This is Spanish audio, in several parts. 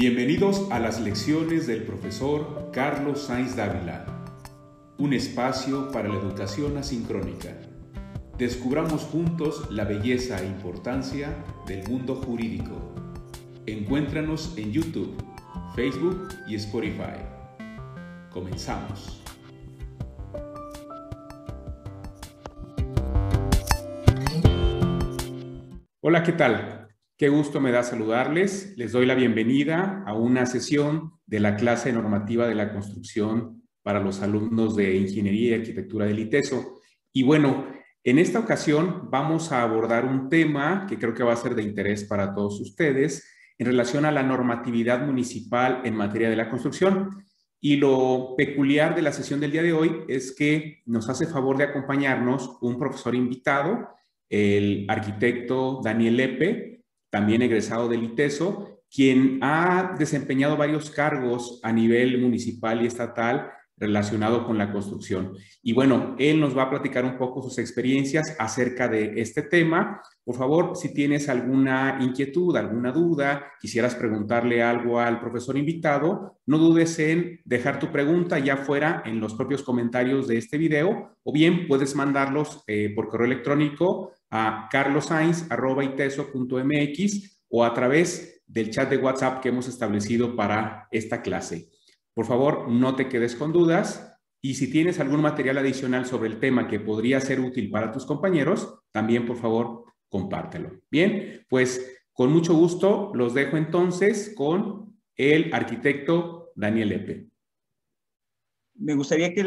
Bienvenidos a las lecciones del profesor Carlos Sainz Dávila, un espacio para la educación asincrónica. Descubramos juntos la belleza e importancia del mundo jurídico. Encuéntranos en YouTube, Facebook y Spotify. Comenzamos. Hola, ¿qué tal? Qué gusto me da saludarles. Les doy la bienvenida a una sesión de la clase normativa de la construcción para los alumnos de Ingeniería y Arquitectura del ITESO. Y bueno, en esta ocasión vamos a abordar un tema que creo que va a ser de interés para todos ustedes en relación a la normatividad municipal en materia de la construcción. Y lo peculiar de la sesión del día de hoy es que nos hace favor de acompañarnos un profesor invitado, el arquitecto Daniel Lepe, también egresado del ITESO, quien ha desempeñado varios cargos a nivel municipal y estatal relacionado con la construcción. Y bueno, él nos va a platicar un poco sus experiencias acerca de este tema. Por favor, si tienes alguna inquietud, alguna duda, quisieras preguntarle algo al profesor invitado, no dudes en dejar tu pregunta ya fuera en los propios comentarios de este video o bien puedes mandarlos eh, por correo electrónico a carlosainz.iteso.mx o a través del chat de WhatsApp que hemos establecido para esta clase. Por favor, no te quedes con dudas y si tienes algún material adicional sobre el tema que podría ser útil para tus compañeros, también por favor compártelo. Bien, pues con mucho gusto los dejo entonces con el arquitecto Daniel Epe. Me gustaría que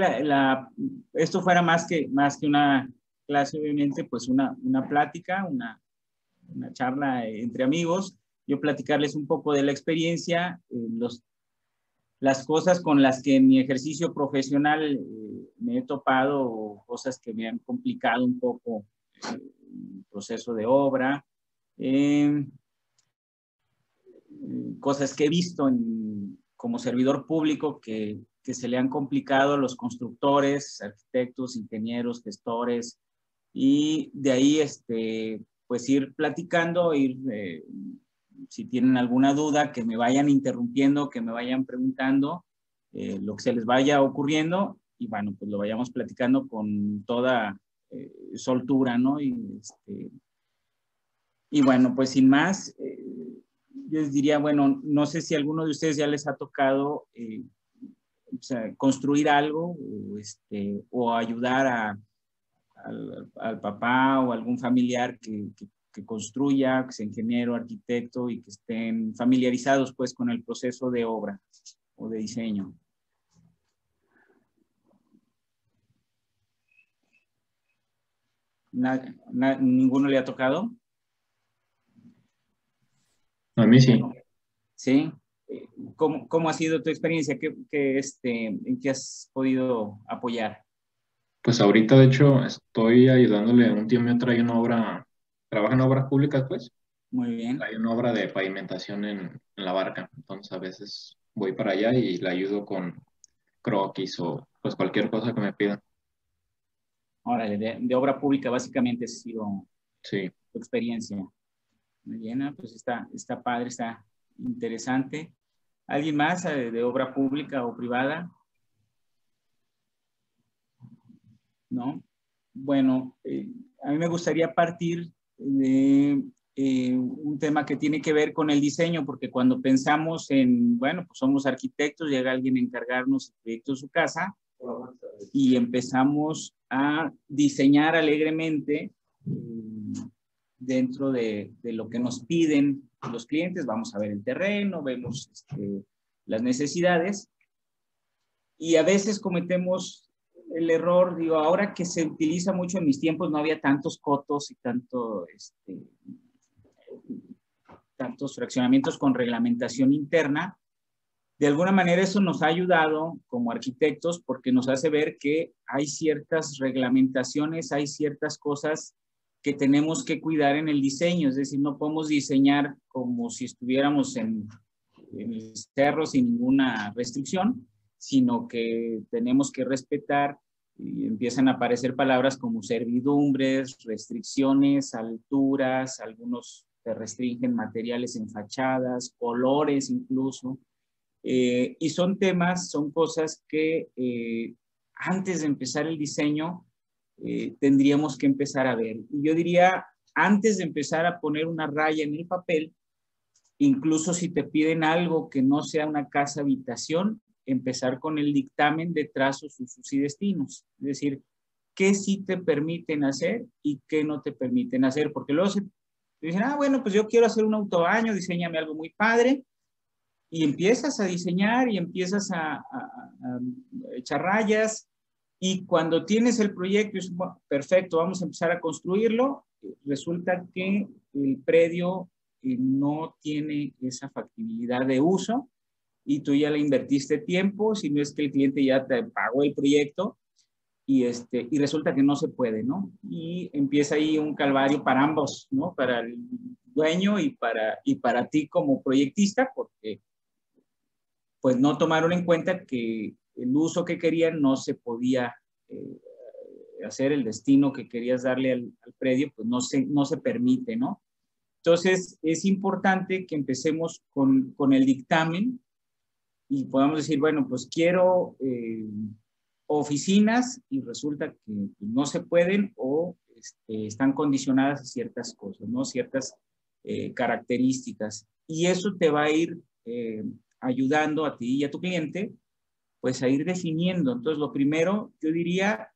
esto fuera más que, más que una clase, obviamente, pues una, una plática, una, una charla entre amigos, yo platicarles un poco de la experiencia, eh, los, las cosas con las que en mi ejercicio profesional eh, me he topado, cosas que me han complicado un poco eh, el proceso de obra, cosas que he visto como servidor público que, que se le han complicado a los constructores, arquitectos, ingenieros, gestores, y de ahí, este, pues ir platicando, ir, eh, si tienen alguna duda, que me vayan interrumpiendo, que me vayan preguntando eh, lo que se les vaya ocurriendo y bueno, pues lo vayamos platicando con toda eh, soltura, ¿no? Y, este, y bueno, pues sin más, yo les diría, bueno, no sé si alguno de ustedes ya les ha tocado construir algo o, este, o ayudar a al, papá o algún familiar que, que, construya, que sea ingeniero, arquitecto y que estén familiarizados pues con el proceso de obra o de diseño. ¿Ninguno le ha tocado? A mí sí. ¿Sí? ¿Cómo, cómo ha sido tu experiencia? ¿Qué, qué, este, ¿En qué has podido apoyar? Pues ahorita, de hecho, estoy ayudándole, un tío mío trae una obra, trabaja en obras públicas, pues. Muy bien. Hay una obra de pavimentación en, la barca, entonces a veces voy para allá y le ayudo con croquis o pues cualquier cosa que me pida. Ahora, de, obra pública básicamente ha sido sí. tu experiencia. Muy bien, pues está, está padre, está interesante. ¿Alguien más eh, de obra pública o privada? ¿No? Bueno, eh, a mí me gustaría partir de eh, un tema que tiene que ver con el diseño, porque cuando pensamos en, bueno, pues somos arquitectos, llega alguien a encargarnos el proyecto de su casa y empezamos a diseñar alegremente eh, dentro de, lo que nos piden los clientes, vamos a ver el terreno, vemos este, las necesidades y a veces cometemos el error, digo, ahora que se utiliza mucho en mis tiempos, no había tantos cotos y tanto, este, tantos fraccionamientos con reglamentación interna. De alguna manera eso nos ha ayudado como arquitectos porque nos hace ver que hay ciertas reglamentaciones, hay ciertas cosas que tenemos que cuidar en el diseño, es decir, no podemos diseñar como si estuviéramos en, en el cerro sin ninguna restricción, sino que tenemos que respetar y empiezan a aparecer palabras como servidumbres, restricciones, alturas, algunos te restringen materiales en fachadas, colores incluso. Eh, y son temas, son cosas que eh, antes de empezar el diseño eh, tendríamos que empezar a ver. Y yo diría, antes de empezar a poner una raya en el papel, incluso si te piden algo que no sea una casa habitación, empezar con el dictamen de trazos, usos y destinos. Es decir, qué sí te permiten hacer y qué no te permiten hacer, porque luego se dicen, ah, bueno, pues yo quiero hacer un autobaño, diseñame algo muy padre, y empiezas a diseñar y empiezas a, echar rayas, y cuando tienes el proyecto, es, perfecto, vamos a empezar a construirlo, resulta que el predio eh, no tiene esa factibilidad de uso y tú ya le invertiste tiempo, si no es que el cliente ya te pagó el proyecto y, este, y resulta que no se puede, ¿no? Y empieza ahí un calvario para ambos, ¿no? Para el dueño y para, y para ti como proyectista, porque pues no tomaron en cuenta que el uso que querían no se podía eh, hacer, el destino que querías darle al, al, predio, pues no se, no se permite, ¿no? Entonces, es importante que empecemos con, con el dictamen y podamos decir, bueno, pues quiero eh, oficinas y resulta que no se pueden o este, están condicionadas a ciertas cosas, ¿no? Ciertas eh, características. Y eso te va a ir eh, ayudando a ti y a tu cliente, pues a ir definiendo. Entonces, lo primero, yo diría,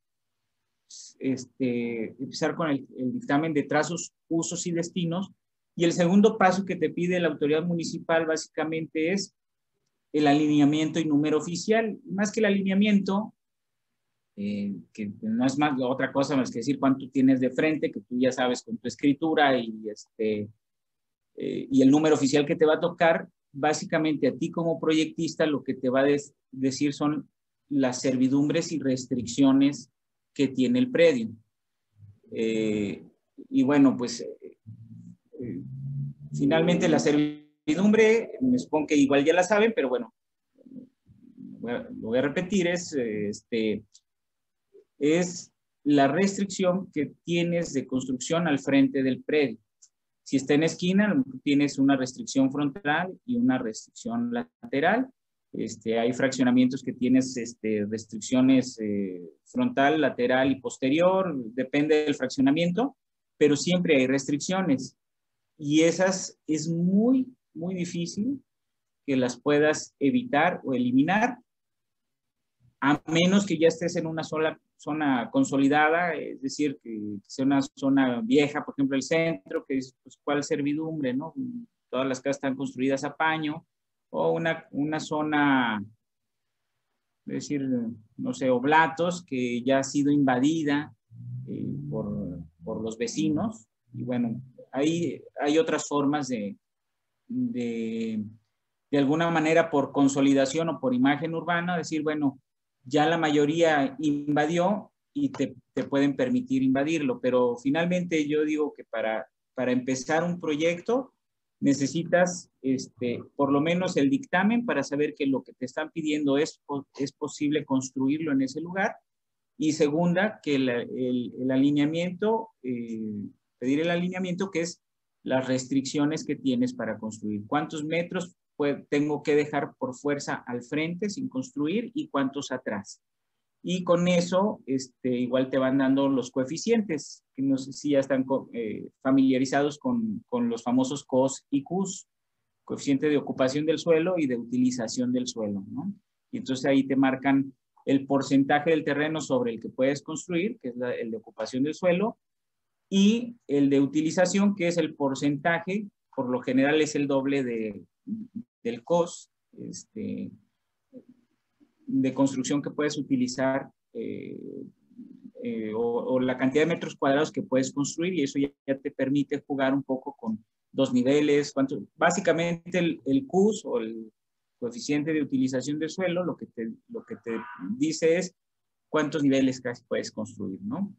este, empezar con el, el dictamen de trazos, usos y destinos. Y el segundo paso que te pide la autoridad municipal básicamente es el alineamiento y número oficial. Más que el alineamiento, eh, que no es más otra cosa más que decir cuánto tienes de frente, que tú ya sabes con tu escritura y, este, eh, y el número oficial que te va a tocar, básicamente a ti como proyectista lo que te va a decir son las servidumbres y restricciones que tiene el predio. Eh, y bueno, pues finalmente la incertidumbre, me supongo que igual ya la saben, pero bueno, lo voy a repetir, es, este, es la restricción que tienes de construcción al frente del predio. Si está en esquina, tienes una restricción frontal y una restricción lateral. Este, hay fraccionamientos que tienes este, restricciones eh, frontal, lateral y posterior, depende del fraccionamiento, pero siempre hay restricciones. Y esas es muy muy difícil que las puedas evitar o eliminar, a menos que ya estés en una sola zona consolidada, es decir, que sea una zona vieja, por ejemplo, el centro, que es pues, cuál servidumbre, ¿no? Todas las casas están construidas a paño, o una, una zona, es decir, no sé, oblatos, que ya ha sido invadida eh, por, por los vecinos, y bueno, ahí hay otras formas de, de, de alguna manera por consolidación o por imagen urbana, decir, bueno, ya la mayoría invadió y te, te, pueden permitir invadirlo, pero finalmente yo digo que para, para empezar un proyecto necesitas este, por lo menos el dictamen para saber que lo que te están pidiendo es, es posible construirlo en ese lugar. Y segunda, que el, el, alineamiento, eh, pedir el alineamiento que es las restricciones que tienes para construir. ¿Cuántos metros tengo que dejar por fuerza al frente sin construir y cuántos atrás? Y con eso, este, igual te van dando los coeficientes, que no sé si ya están eh, familiarizados con, los famosos COS y CUS, coeficiente de ocupación del suelo y de utilización del suelo, ¿no? Y entonces ahí te marcan el porcentaje del terreno sobre el que puedes construir, que es el de ocupación del suelo, y el de utilización, que es el porcentaje, por lo general es el doble de, del COS este, de construcción que puedes utilizar eh, eh, o, la cantidad de metros cuadrados que puedes construir y eso ya, te permite jugar un poco con dos niveles. Cuánto, básicamente el, el o el coeficiente de utilización del suelo lo que te, lo que te dice es cuántos niveles casi puedes construir, ¿no?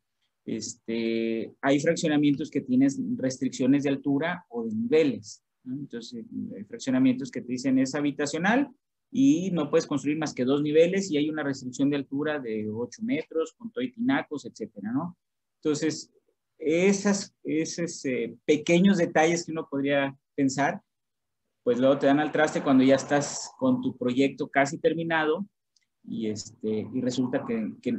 Este, hay fraccionamientos que tienes restricciones de altura o de niveles. Entonces, hay fraccionamientos que te dicen es habitacional y no puedes construir más que dos niveles y hay una restricción de altura de 8 metros con todo y tinacos, etcétera, ¿no? Entonces, esas, esos eh, pequeños detalles que uno podría pensar, pues luego te dan al traste cuando ya estás con tu proyecto casi terminado y, este, y resulta que, que,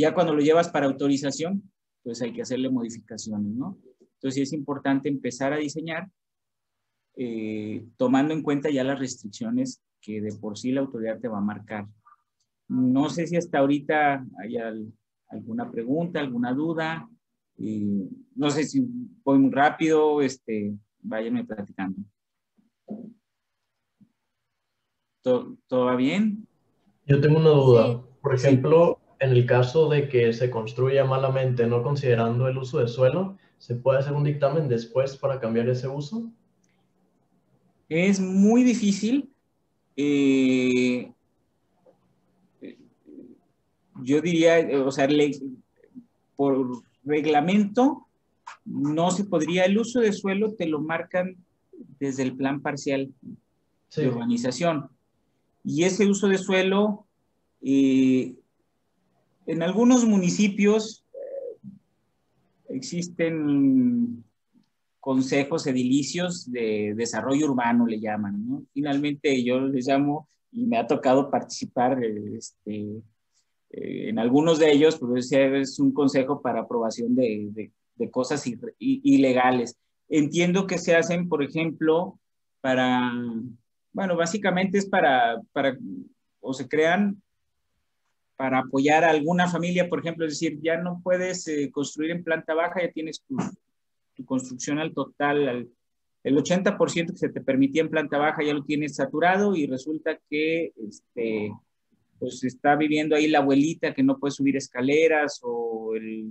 ya cuando lo llevas para autorización, pues hay que hacerle modificaciones, ¿no? Entonces es importante empezar a diseñar eh, tomando en cuenta ya las restricciones que de por sí la autoridad te va a marcar. No sé si hasta ahorita hay alguna pregunta, alguna duda. no sé si voy muy rápido, este, váyanme platicando. ¿Todo, va bien? Yo tengo una duda. Por ejemplo, en el caso de que se construya malamente, no considerando el uso de suelo, ¿se puede hacer un dictamen después para cambiar ese uso? Es muy difícil. Eh, yo diría, o sea, por reglamento no se podría, el uso de suelo te lo marcan desde el plan parcial de urbanización. Y ese uso de suelo, eh, en algunos municipios eh, existen consejos edilicios de desarrollo urbano, le llaman. Finalmente yo les llamo y me ha tocado participar este, eh, en algunos de ellos, pues es un consejo para aprobación de, de, cosas ilegales. Entiendo que se hacen, por ejemplo, para, bueno, básicamente es para, para o se crean para apoyar a alguna familia, por ejemplo, es decir, ya no puedes eh, construir en planta baja, ya tienes tu, tu construcción al total, el 80% que se te permitía en planta baja ya lo tienes saturado y resulta que este, pues está viviendo ahí la abuelita que no puede subir escaleras o el,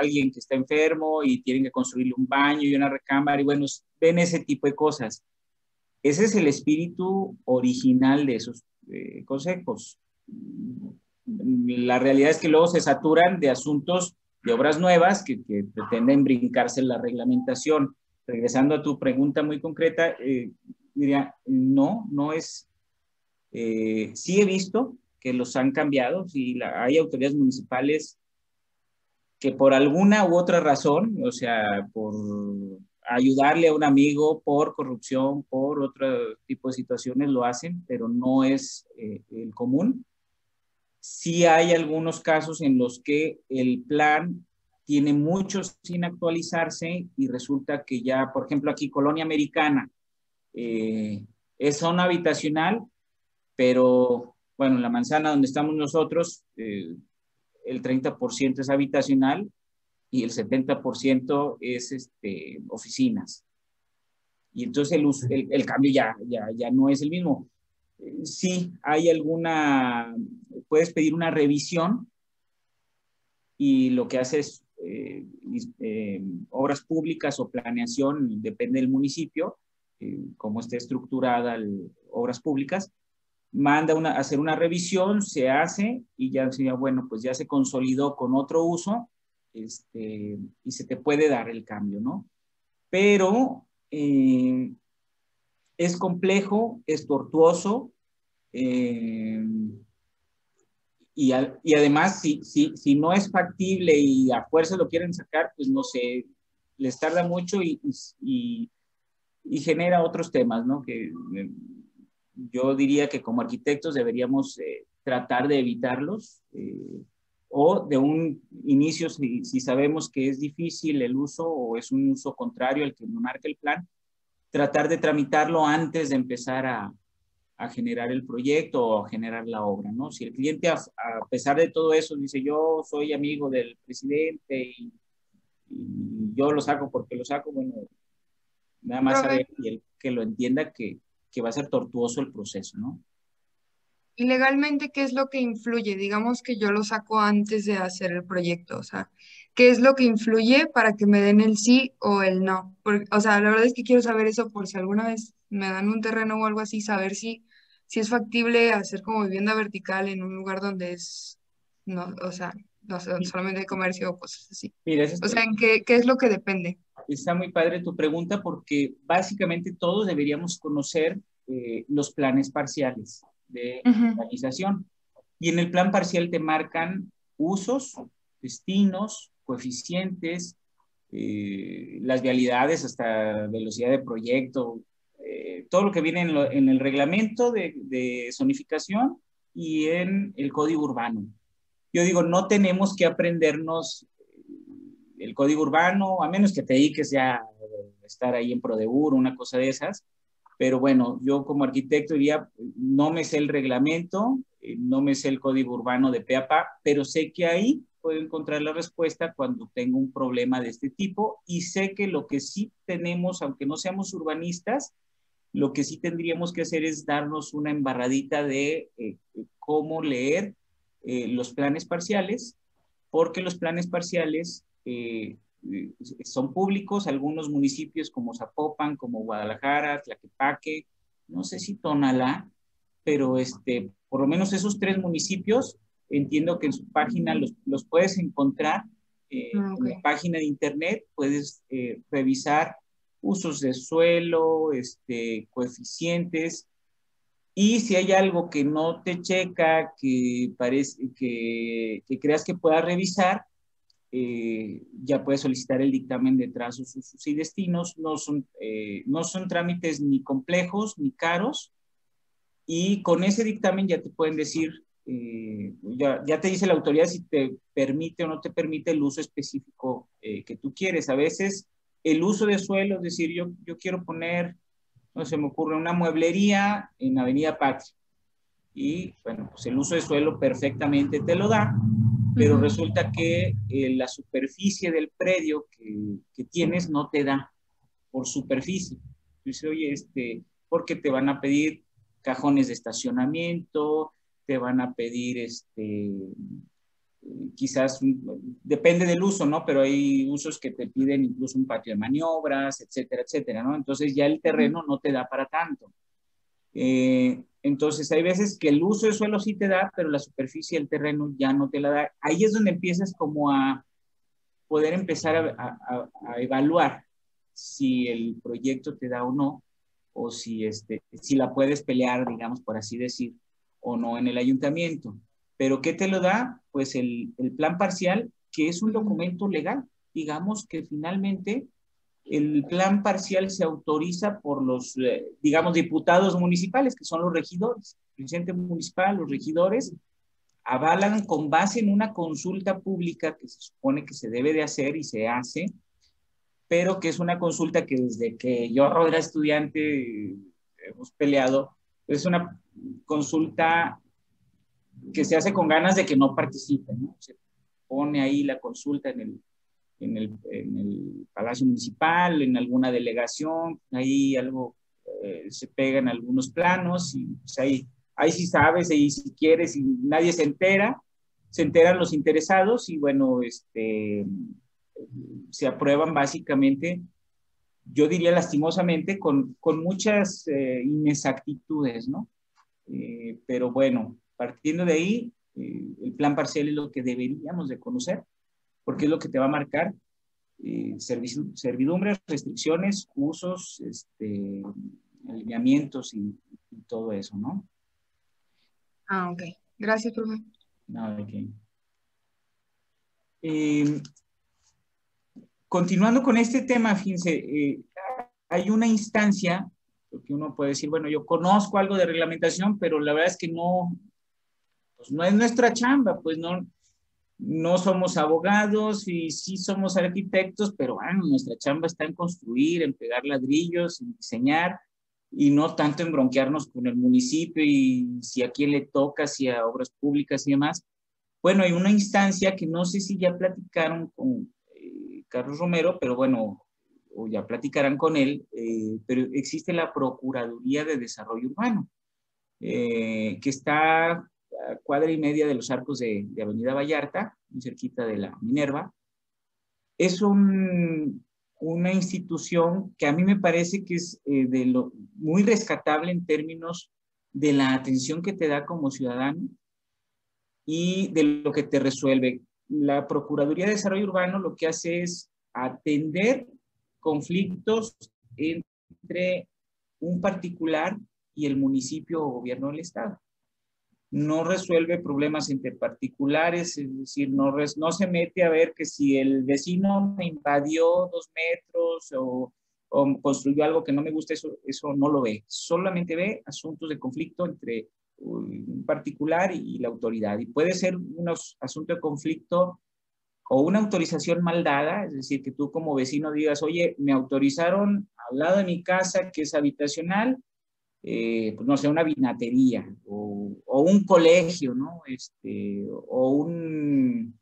alguien que está enfermo y tienen que construirle un baño y una recámara y bueno, ven ese tipo de cosas. Ese es el espíritu original de esos eh, consejos. La realidad es que luego se saturan de asuntos de obras nuevas que, pretenden brincarse la reglamentación. Regresando a tu pregunta muy concreta, eh, diría, no, no es, eh, sí he visto que los han cambiado, si hay autoridades municipales que por alguna u otra razón, o sea, por ayudarle a un amigo, por corrupción, por otro tipo de situaciones lo hacen, pero no es eh, el común. Sí hay algunos casos en los que el plan tiene muchos sin actualizarse y resulta que ya, por ejemplo, aquí Colonia Americana eh, es zona habitacional, pero bueno, en la manzana donde estamos nosotros, eh, el 30% es habitacional y el 70% es este, oficinas. Y entonces el, el, cambio ya, ya, ya no es el mismo. Eh, sí, hay alguna, puedes pedir una revisión y lo que hace es eh, obras públicas o planeación, depende del municipio, cómo esté estructurada obras públicas, manda una, hacer una revisión, se hace y ya sería, bueno, pues ya se consolidó con otro uso este, y se te puede dar el cambio, ¿no? Pero eh, es complejo, es tortuoso eh, y, y, además si, si, si, no es factible y a fuerza lo quieren sacar, pues no sé, les tarda mucho y, y, y genera otros temas, ¿no? Que yo diría que como arquitectos deberíamos eh, tratar de evitarlos eh, o de un inicio, si, sabemos que es difícil el uso o es un uso contrario al que marca el plan, tratar de tramitarlo antes de empezar a, a generar el proyecto o a generar la obra, ¿no? Si el cliente, a, pesar de todo eso, dice, yo soy amigo del presidente y, yo lo saco porque lo saco, bueno, nada más saber y el que lo entienda que que va a ser tortuoso el proceso, ¿no? Y legalmente, ¿qué es lo que influye? Digamos que yo lo saco antes de hacer el proyecto, o sea, ¿qué es lo que influye para que me den el sí o el no? o sea, la verdad es que quiero saber eso por si alguna vez me dan un terreno o algo así, saber si, si es factible hacer como vivienda vertical en un lugar donde es, no, o sea, no solamente hay comercio o cosas así. o sea, ¿en qué, qué es lo que depende? Está muy padre tu pregunta porque básicamente todos deberíamos conocer eh, los planes parciales de organización. Y en el plan parcial te marcan usos, destinos, coeficientes, eh, las vialidades hasta velocidad de proyecto, eh, todo lo que viene en, el reglamento de, de, zonificación y en el código urbano. Yo digo, no tenemos que aprendernos el código urbano, a menos que te dediques ya a estar ahí en Prodeur, una cosa de esas, pero bueno, yo como arquitecto diría, no me sé el reglamento, eh, no me sé el código urbano de PAPA, pero sé que ahí puedo encontrar la respuesta cuando tengo un problema de este tipo y sé que lo que sí tenemos, aunque no seamos urbanistas, lo que sí tendríamos que hacer es darnos una embarradita de eh, cómo leer eh, los planes parciales, porque los planes parciales son públicos, algunos municipios como Zapopan, como Guadalajara, Tlaquepaque, no sé si Tonalá, pero este, por lo menos esos tres municipios, entiendo que en su página los, los puedes encontrar, eh, ah, en la página de internet puedes eh, revisar usos de suelo, este, coeficientes, y si hay algo que no te checa, que, parece, que, que creas que pueda revisar, eh, ya puedes solicitar el dictamen de trazos, usos y destinos. No son, eh, no son trámites ni complejos ni caros. Y con ese dictamen ya te pueden decir, eh, ya, ya, te dice la autoridad si te permite o no te permite el uso específico que tú quieres. A veces el uso de suelo, es decir, yo, yo quiero poner, no se me ocurre, una mueblería en Avenida Patria. Y bueno, pues el uso de suelo perfectamente te lo da pero resulta que eh, la superficie del predio que, que, tienes no te da por superficie. Dice, oye, este, porque te van a pedir cajones de estacionamiento, te van a pedir, este, quizás, depende del uso, ¿no? Pero hay usos que te piden incluso un patio de maniobras, etcétera, etcétera, ¿no? Entonces ya el terreno no te da para tanto. Eh, entonces, hay veces que el uso de suelo sí te da, pero la superficie del terreno ya no te la da. Ahí es donde empiezas como a poder empezar a, evaluar si el proyecto te da o no, o si, este, si la puedes pelear, digamos, por así decir, o no en el ayuntamiento. Pero ¿qué te lo da? Pues el, plan parcial, que es un documento legal. Digamos que finalmente el plan parcial se autoriza por los, eh, digamos, diputados municipales, que son los regidores. El presidente municipal, los regidores, avalan con base en una consulta pública que se supone que se debe de hacer y se hace, pero que es una consulta que desde que yo era estudiante hemos peleado, es una consulta que se hace con ganas de que no participen, ¿no? Se pone ahí la consulta en el en el, en el Palacio Municipal, en alguna delegación, ahí algo eh, se pega en algunos planos y pues, ahí, ahí sí sabes, ahí si quieres y nadie se entera, se enteran los interesados y bueno, este, se aprueban básicamente, yo diría lastimosamente, con, con muchas eh, inexactitudes, ¿no? Eh, pero bueno, partiendo de ahí, el plan parcial es lo que deberíamos de conocer porque es lo que te va a marcar eh, servidumbres, restricciones, usos, este, alineamientos y, todo eso, ¿no? Ah, ok. Gracias, profe. No, ok. Continuando con este tema, fíjense, eh, hay una instancia, porque uno puede decir, bueno, yo conozco algo de reglamentación, pero la verdad es que no, pues no es nuestra chamba, pues no, no somos abogados y sí somos arquitectos, pero bueno, nuestra chamba está en construir, en pegar ladrillos, en diseñar y no tanto en bronquearnos con el municipio y si a quién le toca, si a obras públicas y demás. Bueno, hay una instancia que no sé si ya platicaron con Carlos Romero, pero bueno, o ya platicarán con él, eh, pero existe la Procuraduría de Desarrollo Urbano, eh, que está cuadra y media de los arcos de, Avenida Vallarta, muy cerquita de la Minerva. Es una institución que a mí me parece que es eh, de muy rescatable en términos de la atención que te da como ciudadano y de lo que te resuelve. La Procuraduría de Desarrollo Urbano lo que hace es atender conflictos entre un particular y el municipio o gobierno del Estado. no resuelve problemas entre particulares, es decir, no, no se mete a ver que si el vecino me invadió dos metros o, construyó algo que no me gusta, eso, eso no lo ve. Solamente ve asuntos de conflicto entre un particular y, la autoridad. Y puede ser un asunto de conflicto o una autorización mal dada, es decir, que tú como vecino digas, oye, me autorizaron al lado de mi casa que es habitacional, eh, pues no sé, una vinatería o, un colegio, ¿no? Este, o un,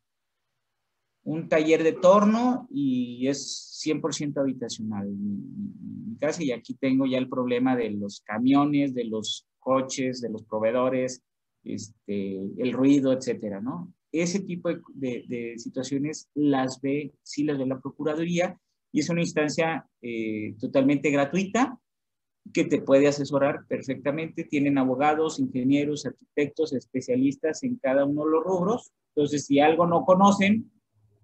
un taller de torno y es 100% habitacional mi, casa y aquí tengo ya el problema de los camiones, de los coches, de los proveedores, este, el ruido, etcétera, ¿no? Ese tipo de, situaciones las ve, sí las ve la Procuraduría y es una instancia eh, totalmente gratuita que te puede asesorar perfectamente. Tienen abogados, ingenieros, arquitectos, especialistas en cada uno de los rubros. Entonces, si algo no conocen,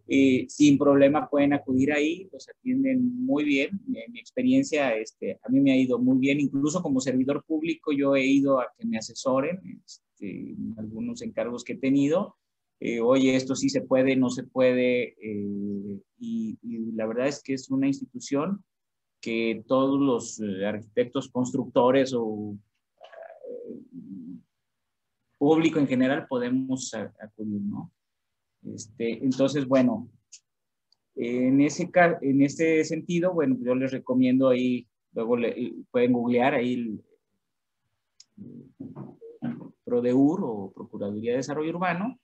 eh, sin problema pueden acudir ahí, los atienden muy bien. En mi experiencia, este, a mí me ha ido muy bien, incluso como servidor público yo he ido a que me asesoren este, algunos encargos que he tenido. Eh, oye, esto sí se puede, no se puede, eh, y, y, la verdad es que es una institución que todos los eh, arquitectos constructores o eh, público en general podemos acudir, ¿no? Este, entonces, bueno, en ese, en este sentido, bueno, yo les recomiendo ahí, luego pueden googlear ahí PRODEUR o Procuraduría de Desarrollo Urbano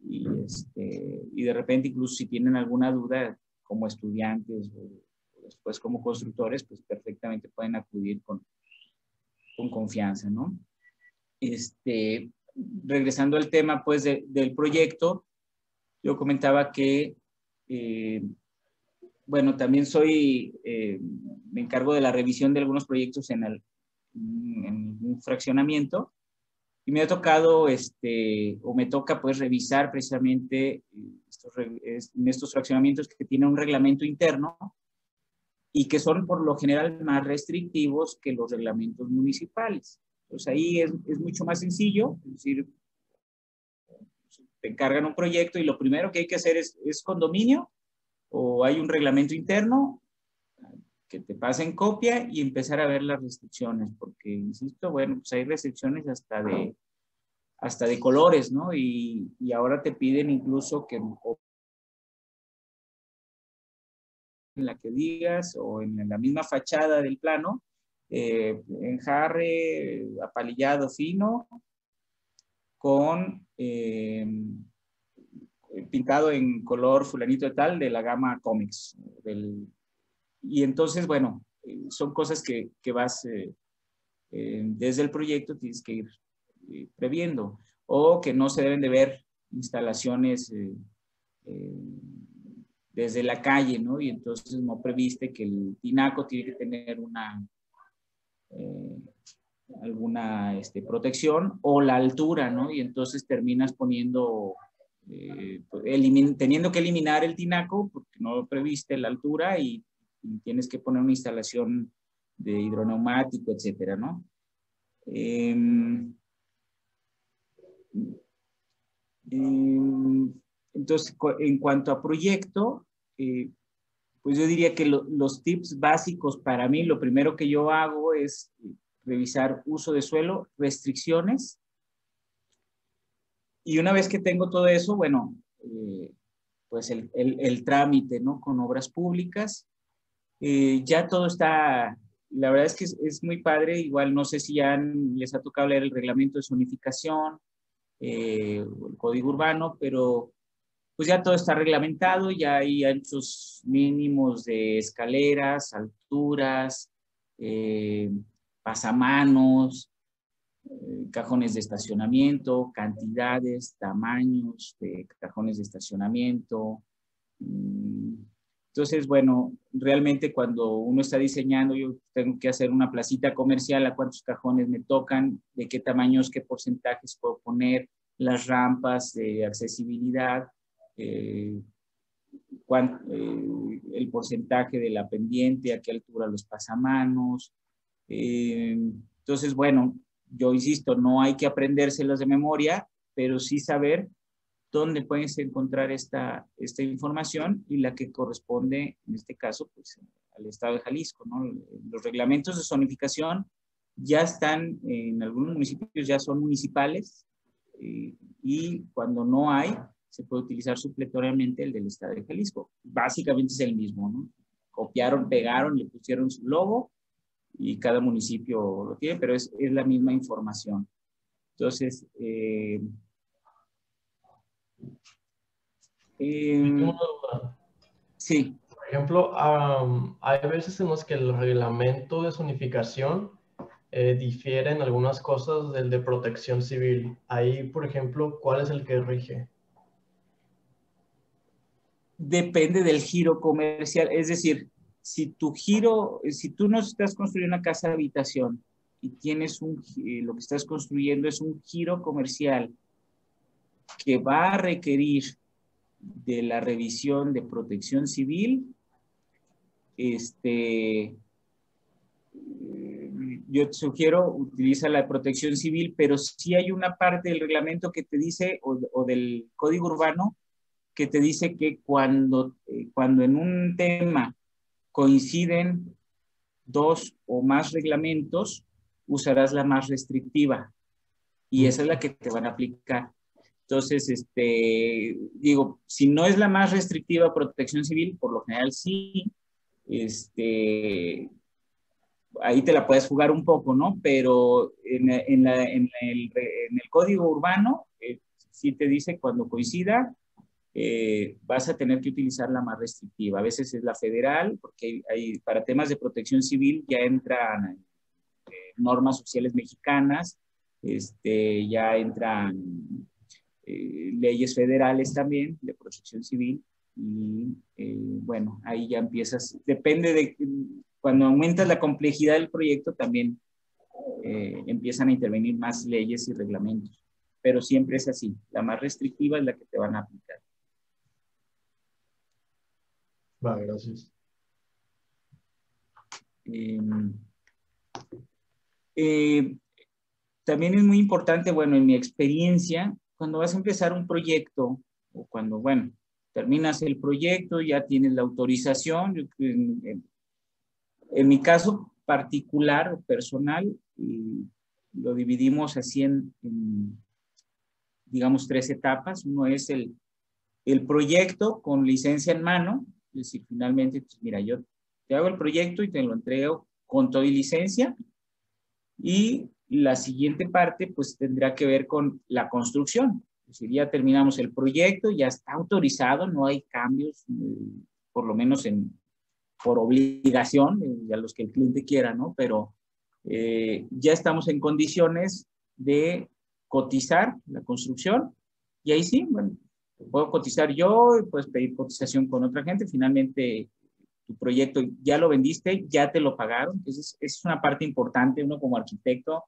y, este, y de repente incluso si tienen alguna duda como estudiantes o después como constructores, pues perfectamente pueden acudir con, con confianza, ¿no? Este, regresando al tema, pues, del proyecto, yo comentaba que, eh, bueno, también soy, eh, me encargo de la revisión de algunos proyectos en, el, en un fraccionamiento, y me ha tocado, este, o me toca pues revisar precisamente eh, estos, estos fraccionamientos que tienen un reglamento interno y que son por lo general más restrictivos que los reglamentos municipales. Entonces ahí es, es mucho más sencillo, es decir, te encargan un proyecto y lo primero que hay que hacer es, es condominio o hay un reglamento interno que te pasen copia y empezar a ver las restricciones, porque, insisto, bueno, pues hay restricciones hasta de, hasta de colores, ¿no? Y, y ahora te piden incluso que en la que digas o en la misma fachada del plano, eh, enjarre apalillado fino con eh, pintado en color fulanito de tal de la gama cómics. y entonces, bueno, son cosas que, que vas eh, desde el proyecto, tienes que ir previendo o que no se deben de ver instalaciones desde la calle, ¿no? Y entonces no previste que el tinaco tiene que tener una, eh, alguna este, protección o la altura, ¿no? Y entonces terminas poniendo, eh, pues, teniendo que eliminar el tinaco porque no previste la altura y, tienes que poner una instalación de hidroneumático, etcétera, ¿no? Em, em, entonces, en cuanto a proyecto, eh, pues yo diría que los tips básicos para mí, lo primero que yo hago es revisar uso de suelo, restricciones. Y una vez que tengo todo eso, bueno, eh, pues el, el, trámite, ¿no? Con obras públicas. Eh, ya todo está, la verdad es que es, muy padre, igual no sé si ya les ha tocado leer el reglamento de zonificación, el código urbano, pero pues ya todo está reglamentado, ya hay anchos mínimos de escaleras, alturas, eh, pasamanos, eh, cajones de estacionamiento, cantidades, tamaños de cajones de estacionamiento. Mm, entonces, bueno, realmente cuando uno está diseñando, yo tengo que hacer una placita comercial, a cuántos cajones me tocan, de qué tamaños, qué porcentajes puedo poner, las rampas de accesibilidad, eh, eh, el porcentaje de la pendiente, a qué altura los pasamanos. Eh, entonces, bueno, yo insisto, no hay que aprendérselos de memoria, pero sí saber dónde puedes encontrar esta, esta información y la que corresponde, en este caso, pues, al Estado de Jalisco. Los reglamentos de zonificación ya están, en algunos municipios ya son municipales eh, y cuando no hay, se puede utilizar supletoriamente el del Estado de Jalisco. Básicamente es el mismo. Copiaron, pegaron, le pusieron su logo y cada municipio lo tiene, pero es, es la misma información. Entonces, eh, eh, sí. Por ejemplo, hay veces en las que el reglamento de zonificación eh, difiere en algunas cosas del de protección civil. Ahí, por ejemplo, ¿cuál es el que rige? Depende del giro comercial, es decir, si tu giro, si tú no estás construyendo una casa de habitación y tienes un, eh, lo que estás construyendo es un giro comercial que va a requerir de la revisión de protección civil, este, yo te sugiero utiliza la protección civil, pero sí hay una parte del reglamento que te dice, o, del código urbano, que te dice que cuando, eh, cuando en un tema coinciden dos o más reglamentos, usarás la más restrictiva y esa es la que te van a aplicar. Entonces, este, digo, si no es la más restrictiva protección civil, por lo general sí, este, ahí te la puedes jugar un poco, ¿no? Pero en, en, la, en, el, en el, código urbano eh, sí te dice cuando coincida, eh, vas a tener que utilizar la más restrictiva. A veces es la federal, porque para temas de protección civil ya entran eh, normas sociales mexicanas, este, ya entran leyes federales también de protección civil y bueno, ahí ya empiezas, depende de cuando aumentas la complejidad del proyecto también eh, empiezan a intervenir más leyes y reglamentos, pero siempre es así, la más restrictiva es la que te van a aplicar. Vale, gracias. Em, eh, también es muy importante, bueno, en mi experiencia, cuando vas a empezar un proyecto o cuando, bueno, terminas el proyecto, ya tienes la autorización, en mi caso particular personal, lo dividimos así en, digamos, tres etapas. Uno es el, el proyecto con licencia en mano, decir, finalmente, pues, mira, yo te hago el proyecto y te lo entrego con todo y licencia. Y la siguiente parte, pues, tendrá que ver con la construcción. Es decir, ya terminamos el proyecto, ya está autorizado, no hay cambios, eh, por lo menos en, por obligación, eh, a los que el cliente quiera, ¿no? Pero eh, ya estamos en condiciones de cotizar la construcción y ahí sí, bueno, puedo cotizar yo, puedes pedir cotización con otra gente, finalmente tu proyecto ya lo vendiste, ya te lo pagaron, entonces es una parte importante, uno como arquitecto,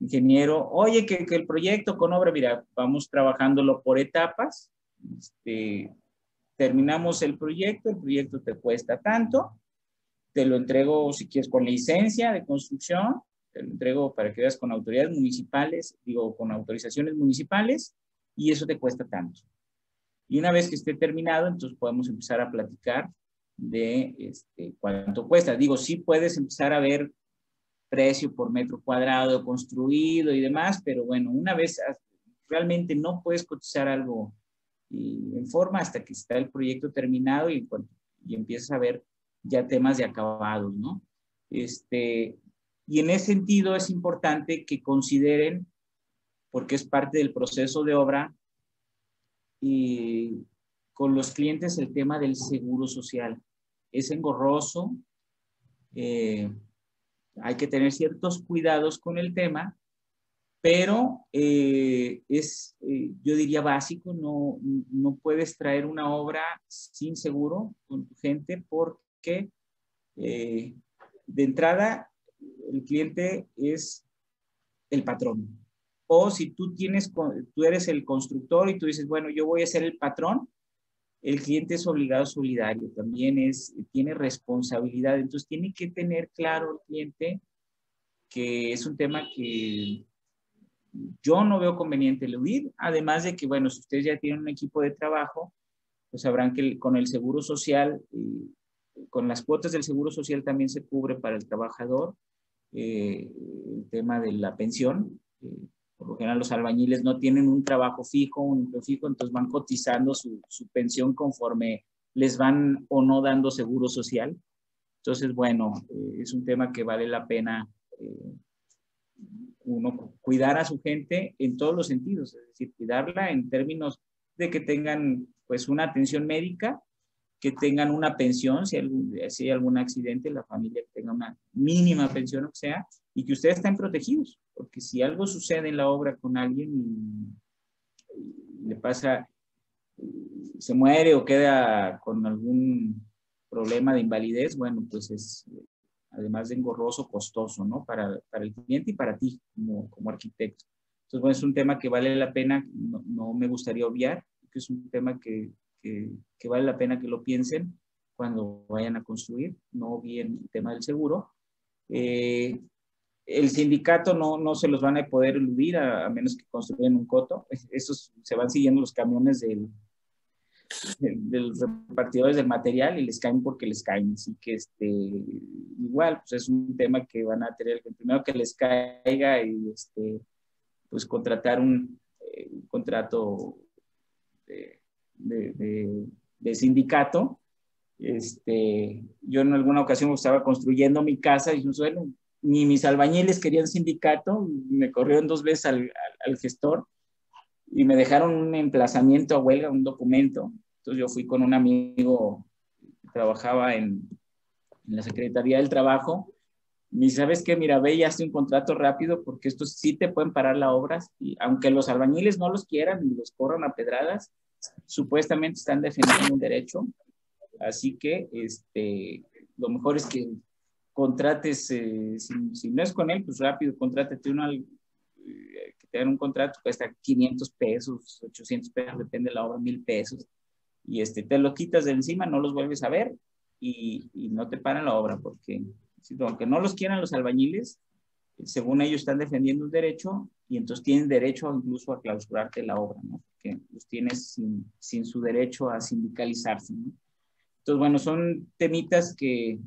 ingeniero, oye, que, que el proyecto con obra, mira, vamos trabajándolo por etapas, este, terminamos el proyecto, el proyecto te cuesta tanto, te lo entrego si quieres con licencia de construcción, te lo entrego para que veas con autoridades municipales, digo, con autorizaciones municipales, y eso te cuesta tanto. Y una vez que esté terminado, entonces podemos empezar a platicar de este, cuánto cuesta. Digo, sí puedes empezar a ver precio por metro cuadrado construido y demás, pero bueno, una vez realmente no puedes cotizar algo y en forma hasta que está el proyecto terminado y, y empiezas a ver ya temas de acabados, ¿no? Este, y en ese sentido es importante que consideren, porque es parte del proceso de obra, y con los clientes el tema del seguro social. Es engorroso, eh, hay que tener ciertos cuidados con el tema, pero eh, es, eh, yo diría, básico, no, no puedes traer una obra sin seguro con tu gente porque de entrada el cliente es el patrón. O si tú tienes, tú eres el constructor y tú dices, bueno, yo voy a ser el patrón, el cliente es obligado solidario, también es, tiene responsabilidad. Entonces tiene que tener claro el cliente que es un tema que yo no veo conveniente eludir, además de que, bueno, si ustedes ya tienen un equipo de trabajo, pues sabrán que con el seguro social, con las cuotas del seguro social también se cubre para el trabajador eh, el tema de la pensión. Eh, por lo general los albañiles no tienen un trabajo fijo, un fijo, entonces van cotizando su, su pensión conforme les van o no dando seguro social. Entonces, bueno, eh, es un tema que vale la pena uno cuidar a su gente en todos los sentidos, es decir, cuidarla en términos de que tengan pues una atención médica, que tengan una pensión, si, si hay algún accidente, la familia tenga una mínima pensión, o sea, y que ustedes estén protegidos, porque si algo sucede en la obra con alguien y, le pasa, se muere o queda con algún problema de invalidez, bueno, pues es además de engorroso, costoso, ¿no? Para, para el cliente y para ti como, como arquitecto. Entonces, bueno, es un tema que vale la pena, no, no me gustaría obviar, que es un tema que, que, que, vale la pena que lo piensen cuando vayan a construir, no bien el tema del seguro. Eh, el sindicato no, no se los van a poder eludir a, menos que construyan un coto. Esos se van siguiendo los camiones del, de, los repartidores del material y les caen porque les caen. Así que este, igual, pues es un tema que van a tener, primero que les caiga y este, pues contratar un, eh, un contrato de, de, sindicato. Este, yo en alguna ocasión estaba construyendo mi casa y bueno, ni mis albañiles querían sindicato, me corrieron dos veces al, al, gestor y me dejaron un emplazamiento a huelga, un documento. Entonces yo fui con un amigo que trabajaba en, en la Secretaría del Trabajo. Me dice, ¿sabes qué? Mira, ve y hazte un contrato rápido porque estos sí te pueden parar la obra. Y aunque los albañiles no los quieran y los corran a pedradas, supuestamente están defendiendo un derecho. Así que este, lo mejor es que contrates, eh, si, si, no es con él, pues rápido, contrátate uno al, que te dan un contrato, cuesta 500 pesos, 800 pesos, depende de la obra, 1000 pesos, y este, te lo quitas de encima, no los vuelves a ver y, y no te paran la obra, porque aunque no los quieran los albañiles, según ellos están defendiendo un derecho y entonces tienen derecho incluso a clausurarte la obra, ¿no? Porque los tienes sin, sin su derecho a sindicalizarse, ¿no? Entonces, bueno, son temitas que,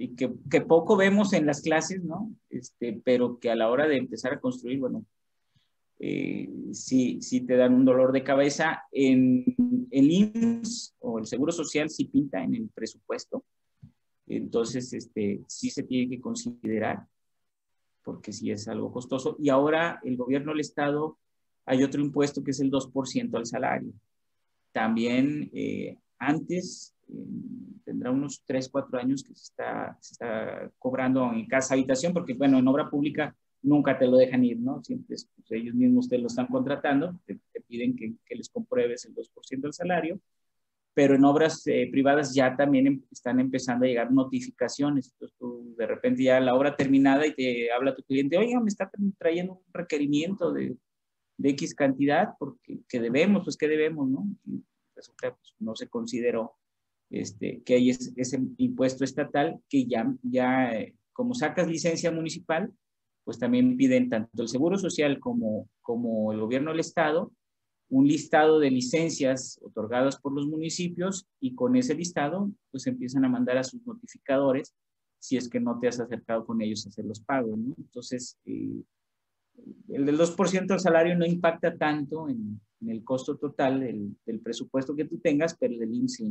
y que, que, poco vemos en las clases, ¿no? Este, pero que a la hora de empezar a construir, bueno, eh, sí, sí te dan un dolor de cabeza. En el IMSS o el Seguro Social sí pinta en el presupuesto, entonces este, sí se tiene que considerar, porque sí es algo costoso. Y ahora el gobierno del Estado, hay otro impuesto que es el 2% al salario. También eh, antes tendrá unos 3, 4 años que se está, se está cobrando en casa habitación, porque bueno, en obra pública nunca te lo dejan ir, ¿no? Siempre es, pues, ellos mismos te lo están contratando, te, te piden que, que, les compruebes el 2% del salario, pero en obras eh, privadas ya también em, están empezando a llegar notificaciones, entonces tú de repente ya la obra terminada y te habla tu cliente, oiga, me está trayendo un requerimiento de, de X cantidad, porque que debemos, pues que debemos, ¿no? Y resulta, pues no se consideró este, que hay ese, impuesto estatal que ya, ya eh, como sacas licencia municipal, pues también piden tanto el Seguro Social como, como el gobierno del Estado un listado de licencias otorgadas por los municipios y con ese listado pues empiezan a mandar a sus notificadores si es que no te has acercado con ellos a hacer los pagos. ¿no? Entonces, eh, el del 2% del salario no impacta tanto en, en el costo total del, del, presupuesto que tú tengas, pero el del IMSS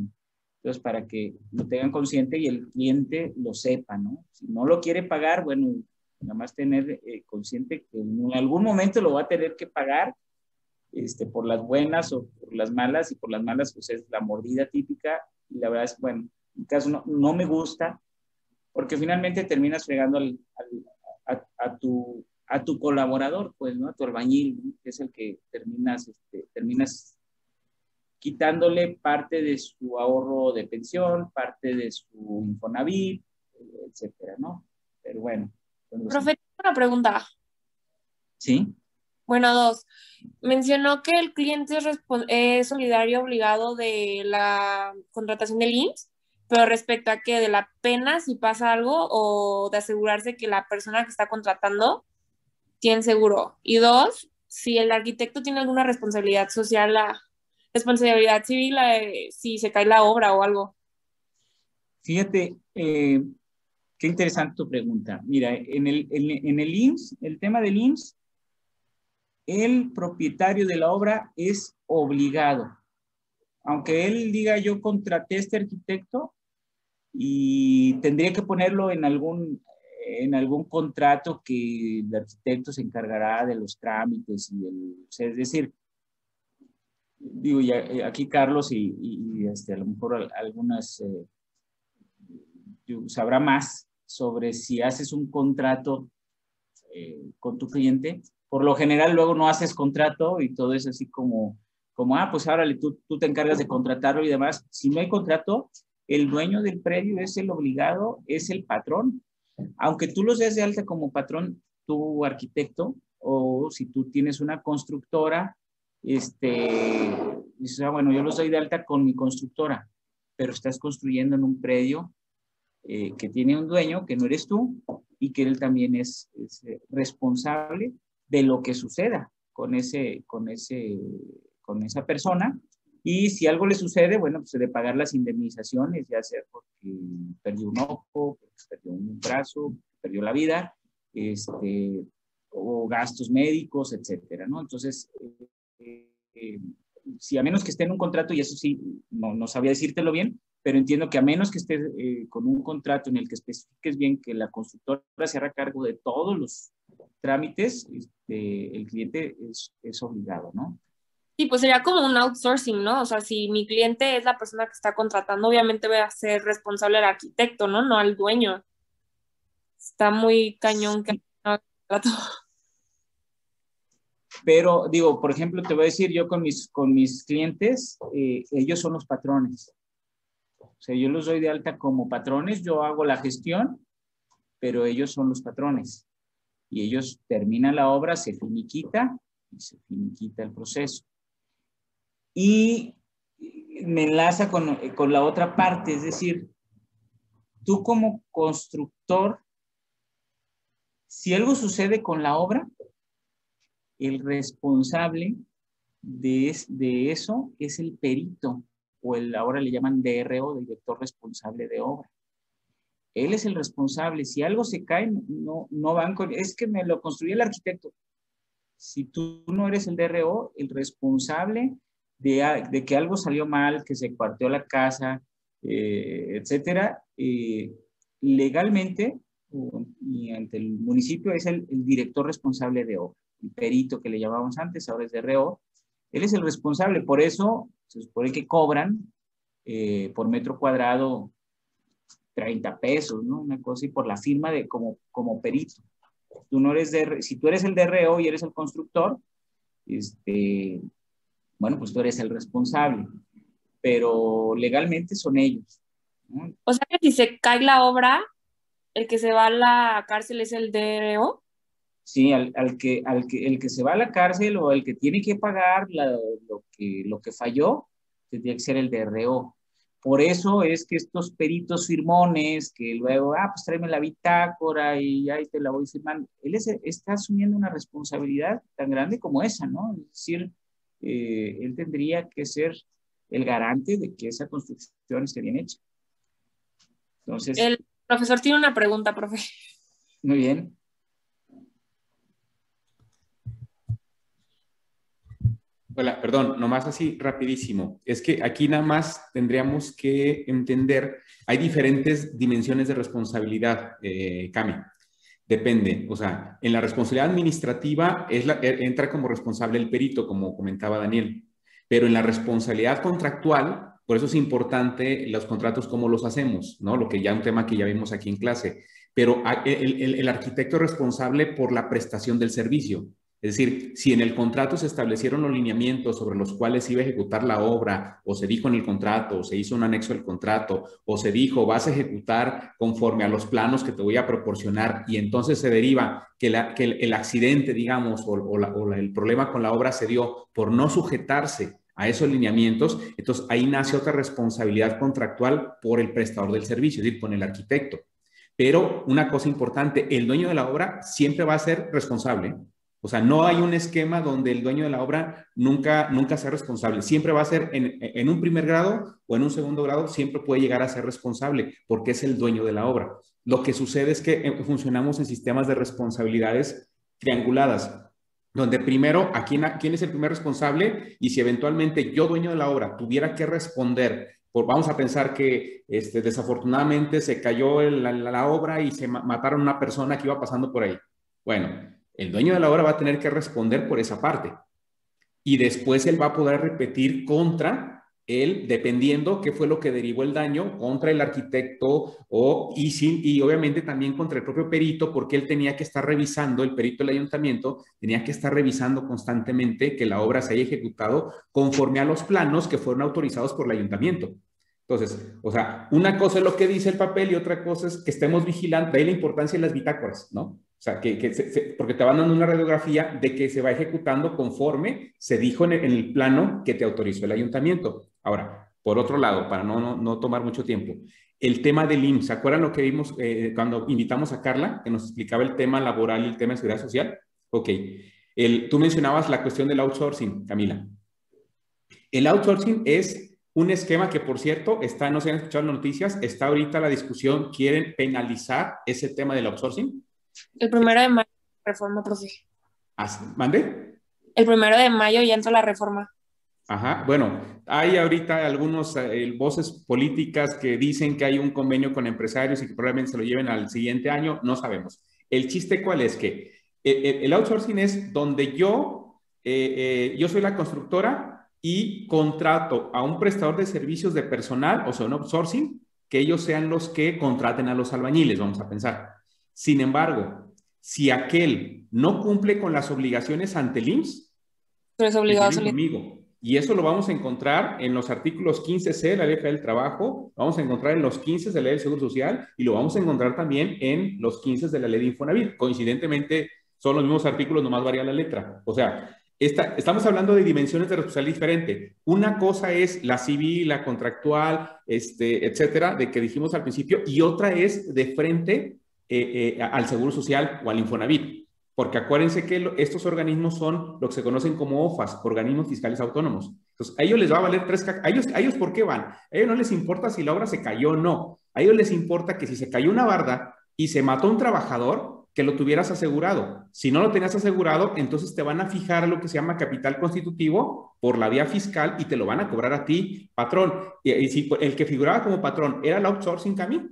entonces, para que lo tengan consciente y el cliente lo sepa, ¿no? Si no lo quiere pagar, bueno, nada más tener eh, consciente que en algún momento lo va a tener que pagar este, por las buenas o por las malas, y por las malas, pues es la mordida típica, y la verdad es, bueno, en mi caso no, no me gusta, porque finalmente terminas fregando al, al, a, a, tu, a tu colaborador, pues, ¿no? A tu albañil, ¿no? que es el que terminas, este, terminas quitándole parte de su ahorro de pensión, parte de su Infonavit, etcétera, ¿no? Pero bueno. Profe, una pregunta. Sí. Bueno, dos. Mencionó que el cliente es, es, solidario obligado de la contratación del IMSS, pero respecto a que de la pena si pasa algo o de asegurarse que la persona que está contratando tiene seguro. Y dos, si el arquitecto tiene alguna responsabilidad social, la responsabilidad civil, si se cae la obra o algo. Fíjate, eh, qué interesante tu pregunta. Mira, en el, en, el IMSS, el tema del IMSS, el propietario de la obra es obligado. Aunque él diga yo contraté a este arquitecto y tendría que ponerlo en algún, en algún contrato que el arquitecto se encargará de los trámites y el, es decir, digo, ya, eh, aquí Carlos y, este, a lo mejor algunas eh, sabrá más sobre si haces un contrato eh, con tu cliente. Por lo general luego no haces contrato y todo es así como, como ah, pues ahora tú, tú te encargas de contratarlo y demás. Si no hay contrato, el dueño del predio es el obligado, es el patrón. Aunque tú los des de alta como patrón, tu arquitecto, o si tú tienes una constructora, este, dices, ah, bueno, yo los doy de alta con mi constructora, pero estás construyendo en un predio eh, que tiene un dueño, que no eres tú, y que él también es, eh, responsable de lo que suceda con, ese, con, ese, con esa persona. Y si algo le sucede, bueno, pues de pagar las indemnizaciones, ya sea porque perdió un ojo, perdió un brazo, perdió la vida, este, o gastos médicos, etcétera, ¿no? Entonces, eh, si a menos que esté en un contrato, y eso sí, no, no sabía decírtelo bien, pero entiendo que a menos que estés eh, con un contrato en el que especifiques bien que la constructora se hará cargo de todos los trámites, este, el cliente es, es, obligado, ¿no? Sí, pues sería como un outsourcing, ¿no? O sea, si mi cliente es la persona que está contratando, obviamente voy a ser responsable al arquitecto, ¿no? No al dueño. Está muy cañón que Pero digo, por ejemplo, te voy a decir, yo con mis, con mis clientes, eh, ellos son los patrones. O sea, yo los doy de alta como patrones, yo hago la gestión, pero ellos son los patrones. Y ellos terminan la obra, se finiquita y se finiquita el proceso. Y me enlaza con, con la otra parte, es decir, tú como constructor, si algo sucede con la obra, el responsable de, eso es el perito o el, ahora le llaman DRO, director responsable de obra. Él es el responsable. Si algo se cae, no, no van con, es que me lo construyó el arquitecto. Si tú no eres el DRO, el responsable de, que algo salió mal, que se cuarteó la casa, eh, etcétera, eh, legalmente y ante el municipio es el, el, director responsable de obra, perito que le llamábamos antes, ahora es DRO. Él es el responsable, por eso se supone que cobran eh, por metro cuadrado 30 pesos, ¿no? Una cosa y por la firma de como, como perito. Tú no eres de, si tú eres el DRO y eres el constructor, este, bueno, pues tú eres el responsable, pero legalmente son ellos. O sea que si se cae la obra, el que se va a la cárcel es el DRO. Sí, al, que, al que, el que se va a la cárcel o el que tiene que pagar lo, que, lo que falló, tendría que ser el DRO. Por eso es que estos peritos firmones, que luego, ah, pues tráeme la bitácora y ahí te la voy firmando, él está asumiendo una responsabilidad tan grande como esa, ¿no? Es decir, eh, él tendría que ser el garante de que esa construcción esté bien hecha. Entonces. El profesor tiene una pregunta, profe. Muy bien. Hola, perdón, nomás así rapidísimo. Es que aquí nada más tendríamos que entender, hay diferentes dimensiones de responsabilidad, eh, Cami. Depende, o sea, en la responsabilidad administrativa es la, e, entra como responsable el perito, como comentaba Daniel, pero en la responsabilidad contractual, por eso es importante los contratos, cómo los hacemos, ¿no? Lo que ya un tema que ya vimos aquí en clase. Pero el, el arquitecto es responsable por la prestación del servicio. Es decir, si en el contrato se establecieron los lineamientos sobre los cuales iba a ejecutar la obra, o se dijo en el contrato, o se hizo un anexo al contrato, o se dijo vas a ejecutar conforme a los planos que te voy a proporcionar, y entonces se deriva que, el, accidente, digamos, o, el problema con la obra se dio por no sujetarse a esos lineamientos, entonces ahí nace otra responsabilidad contractual por el prestador del servicio, es decir, con el arquitecto. Pero una cosa importante, el dueño de la obra siempre va a ser responsable O sea, no hay un esquema donde el dueño de la obra nunca, nunca sea responsable. Siempre va a ser en, en, un primer grado o en un segundo grado, siempre puede llegar a ser responsable porque es el dueño de la obra. Lo que sucede es que eh, funcionamos en sistemas de responsabilidades trianguladas, donde primero, ¿a quién, quién es el primer responsable? Y si eventualmente yo, dueño de la obra, tuviera que responder por, vamos a pensar que este, desafortunadamente se cayó la, la, obra y se mataron a una persona que iba pasando por ahí. Bueno, el dueño de la obra va a tener que responder por esa parte. Y después él va a poder repetir contra él, dependiendo qué fue lo que derivó el daño, contra el arquitecto o, y, sin, y obviamente también contra el propio perito, porque él tenía que estar revisando, el perito del ayuntamiento tenía que estar revisando constantemente que la obra se haya ejecutado conforme a los planos que fueron autorizados por el ayuntamiento. Entonces, o sea, una cosa es lo que dice el papel y otra cosa es que estemos vigilando, de ahí la importancia de las bitácoras, ¿no? O sea, que, porque te van dando una radiografía de que se va ejecutando conforme se dijo en el, plano que te autorizó el ayuntamiento. Ahora, por otro lado, para no, no, tomar mucho tiempo, el tema del IMSS, ¿se acuerdan lo que vimos eh, cuando invitamos a Carla, que nos explicaba el tema laboral y el tema de seguridad social? Ok, el, tú mencionabas la cuestión del outsourcing, Camila. El outsourcing es un esquema que, por cierto, está, no se han escuchado las noticias, está ahorita la discusión, quieren penalizar ese tema del outsourcing. El primero de mayo, reforma, profe. ¿Ah, ¿Mande? El primero de mayo ya entra la reforma. Ajá, bueno, hay ahorita algunos eh, voces políticas que dicen que hay un convenio con empresarios y que probablemente se lo lleven al siguiente año, no sabemos. El chiste cuál es que el, outsourcing es donde yo, eh, eh, yo soy la constructora y contrato a un prestador de servicios de personal, o sea, un outsourcing, que ellos sean los que contraten a los albañiles, vamos a pensar. Sin embargo, si aquel no cumple con las obligaciones ante el IMSS, es obligado a conmigo. Y eso lo vamos a encontrar en los artículos 15C de la Ley del Trabajo, vamos a encontrar en los 15 de la Ley del Seguro Social y lo vamos a encontrar también en los 15 de la Ley de Infonavit. Coincidentemente, son los mismos artículos, nomás varía la letra. O sea, esta, estamos hablando de dimensiones de responsabilidad diferente. Una cosa es la civil, la contractual, este, etcétera, de que dijimos al principio, y otra es de frente eh, eh, al Seguro Social o al Infonavit. Porque acuérdense que estos organismos son lo que se conocen como OFAS, organismos fiscales autónomos. Entonces, a ellos les va a valer tres... ¿A ellos, ¿A ellos por qué van? A ellos no les importa si la obra se cayó o no. A ellos les importa que si se cayó una barda y se mató un trabajador, que lo tuvieras asegurado. Si no lo tenías asegurado, entonces te van a fijar lo que se llama capital constitutivo por la vía fiscal y te lo van a cobrar a ti, patrón. Y, si el que figuraba como patrón era el outsourcing camino,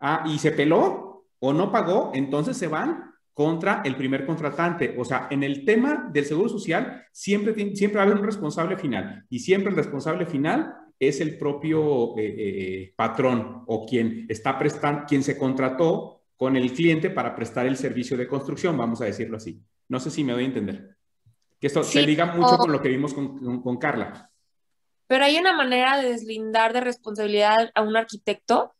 ah, y se peló, o no pagó, entonces se van contra el primer contratante. O sea, en el tema del seguro social siempre, siempre va a haber un responsable final y siempre el responsable final es el propio eh, eh, patrón o quien está prestando, quien se contrató con el cliente para prestar el servicio de construcción, vamos a decirlo así. No sé si me doy a entender. Que esto se liga mucho con lo que vimos con, con Carla. Pero hay una manera de deslindar de responsabilidad a un arquitecto.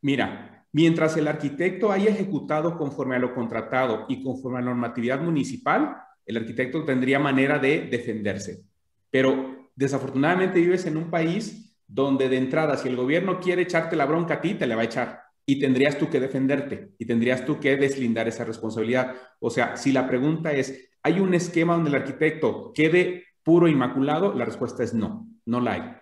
Mira, Mientras el arquitecto haya ejecutado conforme a lo contratado y conforme a la normatividad municipal, el arquitecto tendría manera de defenderse. Pero desafortunadamente vives en un país donde de entrada, si el gobierno quiere echarte la bronca a ti, te la va a echar. Y tendrías tú que defenderte y tendrías tú que deslindar esa responsabilidad. O sea, si la pregunta es, ¿hay un esquema donde el arquitecto quede puro e inmaculado? La respuesta es no, no la hay.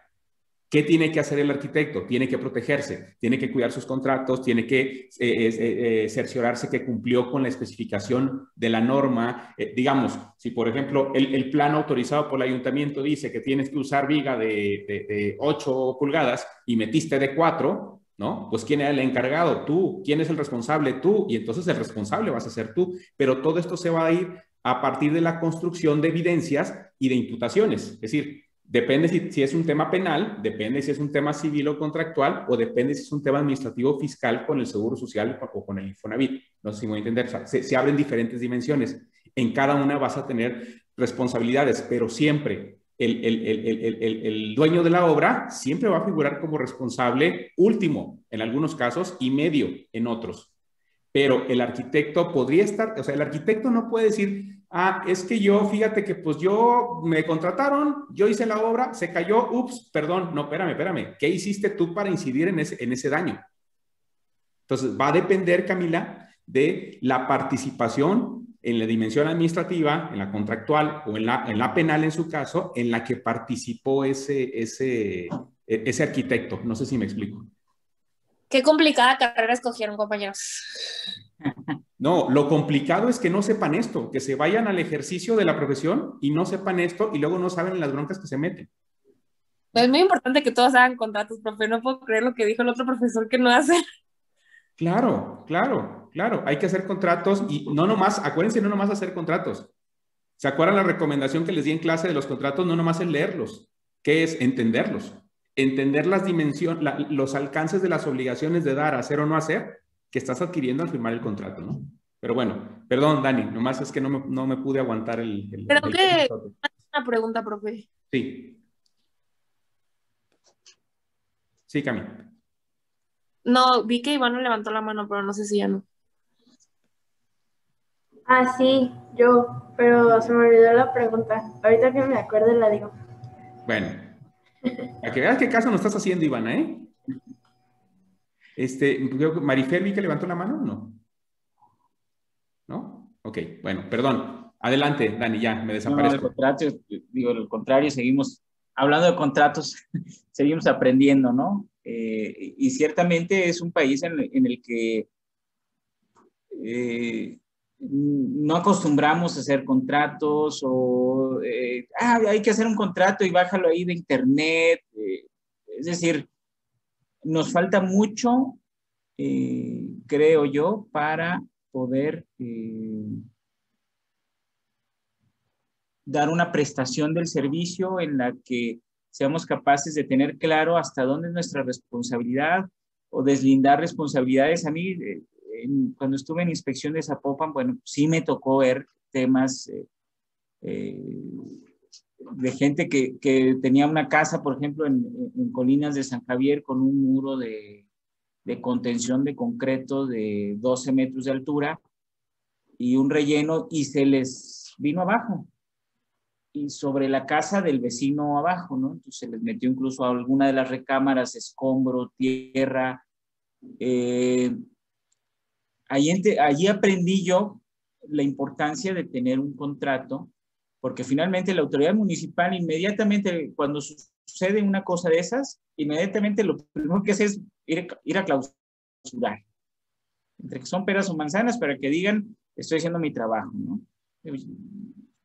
¿Qué tiene que hacer el arquitecto? Tiene que protegerse, tiene que cuidar sus contratos, tiene que eh, eh, eh, cerciorarse que cumplió con la especificación de la norma. digamos, si por ejemplo el, plan autorizado por el ayuntamiento dice que tienes que usar viga de, de, 8 pulgadas y metiste de 4, ¿no? Pues ¿quién era el encargado? Tú. ¿Quién es el responsable? Tú. Y entonces el responsable vas a ser tú. Pero todo esto se va a ir a partir de la construcción de evidencias y de imputaciones. Es decir, Depende si, es un tema penal, depende si es un tema civil o contractual, o depende si es un tema administrativo fiscal con el Seguro Social o con el Infonavit. No sé si me voy a entender. se, abren diferentes dimensiones. En cada una vas a tener responsabilidades, pero siempre el, el, dueño de la obra siempre va a figurar como responsable último en algunos casos y medio en otros. Pero el arquitecto podría estar, o sea, el arquitecto no puede decir, Ah, es que yo, fíjate que pues yo me contrataron, yo hice la obra, se cayó, ups, perdón, no, espérame, espérame, ¿qué hiciste tú para incidir en ese, en ese daño? Entonces, va a depender, Camila, de la participación en la dimensión administrativa, en la contractual o en la, en la penal en su caso, en la que participó ese, ese, ese arquitecto. No sé si me explico. Qué complicada carrera escogieron, compañeros. No, lo complicado es que no sepan esto, que se vayan al ejercicio de la profesión y no sepan esto y luego no saben las broncas que se meten. Es muy importante que todos hagan contratos, profe. No puedo creer lo que dijo el otro profesor que no hace. Claro, claro, claro. Hay que hacer contratos y no nomás, acuérdense, no nomás hacer contratos. ¿Se acuerdan la recomendación que les di en clase de los contratos? No nomás es leerlos, ¿qué es entenderlos? Entender las dimensiones, los alcances de las obligaciones de dar, hacer o no hacer, que estás adquiriendo al firmar el contrato, ¿no? Pero bueno, perdón, Dani, nomás es que no me, no me pude aguantar el... el Creo que... Una pregunta, profe. Sí. Sí, Cami. No, vi que Iván levantó la mano, pero no sé si ya no. Ah, sí, yo, pero se me olvidó la pregunta. Ahorita que me acuerde la digo. Bueno, a que veas qué caso nos estás haciendo, Ivana, ¿eh? Este, Marifer, vi que levantó la mano o no? ¿No? Ok, bueno, perdón. Adelante, Dani, ya, me desaparezco. No, al digo, al contrario, seguimos hablando de contratos, seguimos aprendiendo, ¿no? Eh, y ciertamente es un país en, el que eh, no acostumbramos a hacer contratos o eh, ah, hay que hacer un contrato y bájalo ahí de internet. es decir, nos falta mucho, creo yo, para poder dar una prestación del servicio en la que seamos capaces de tener claro hasta dónde es nuestra responsabilidad o deslindar responsabilidades. A mí, eh, cuando estuve en inspección de Zapopan, bueno, sí me tocó ver temas eh, eh, de gente que, que, tenía una casa, por ejemplo, en, Colinas de San Javier con un muro de, de contención de concreto de 12 metros de altura y un relleno y se les vino abajo y sobre la casa del vecino abajo, ¿no? Entonces se les metió incluso a alguna de las recámaras, escombro, tierra. Eh, allí, aprendí yo la importancia de tener un contrato, porque finalmente la autoridad municipal inmediatamente, cuando sucede una cosa de esas, inmediatamente lo primero que hace es ir, ir a clausurar. Entre que son peras o manzanas para que digan, estoy haciendo mi trabajo, ¿no?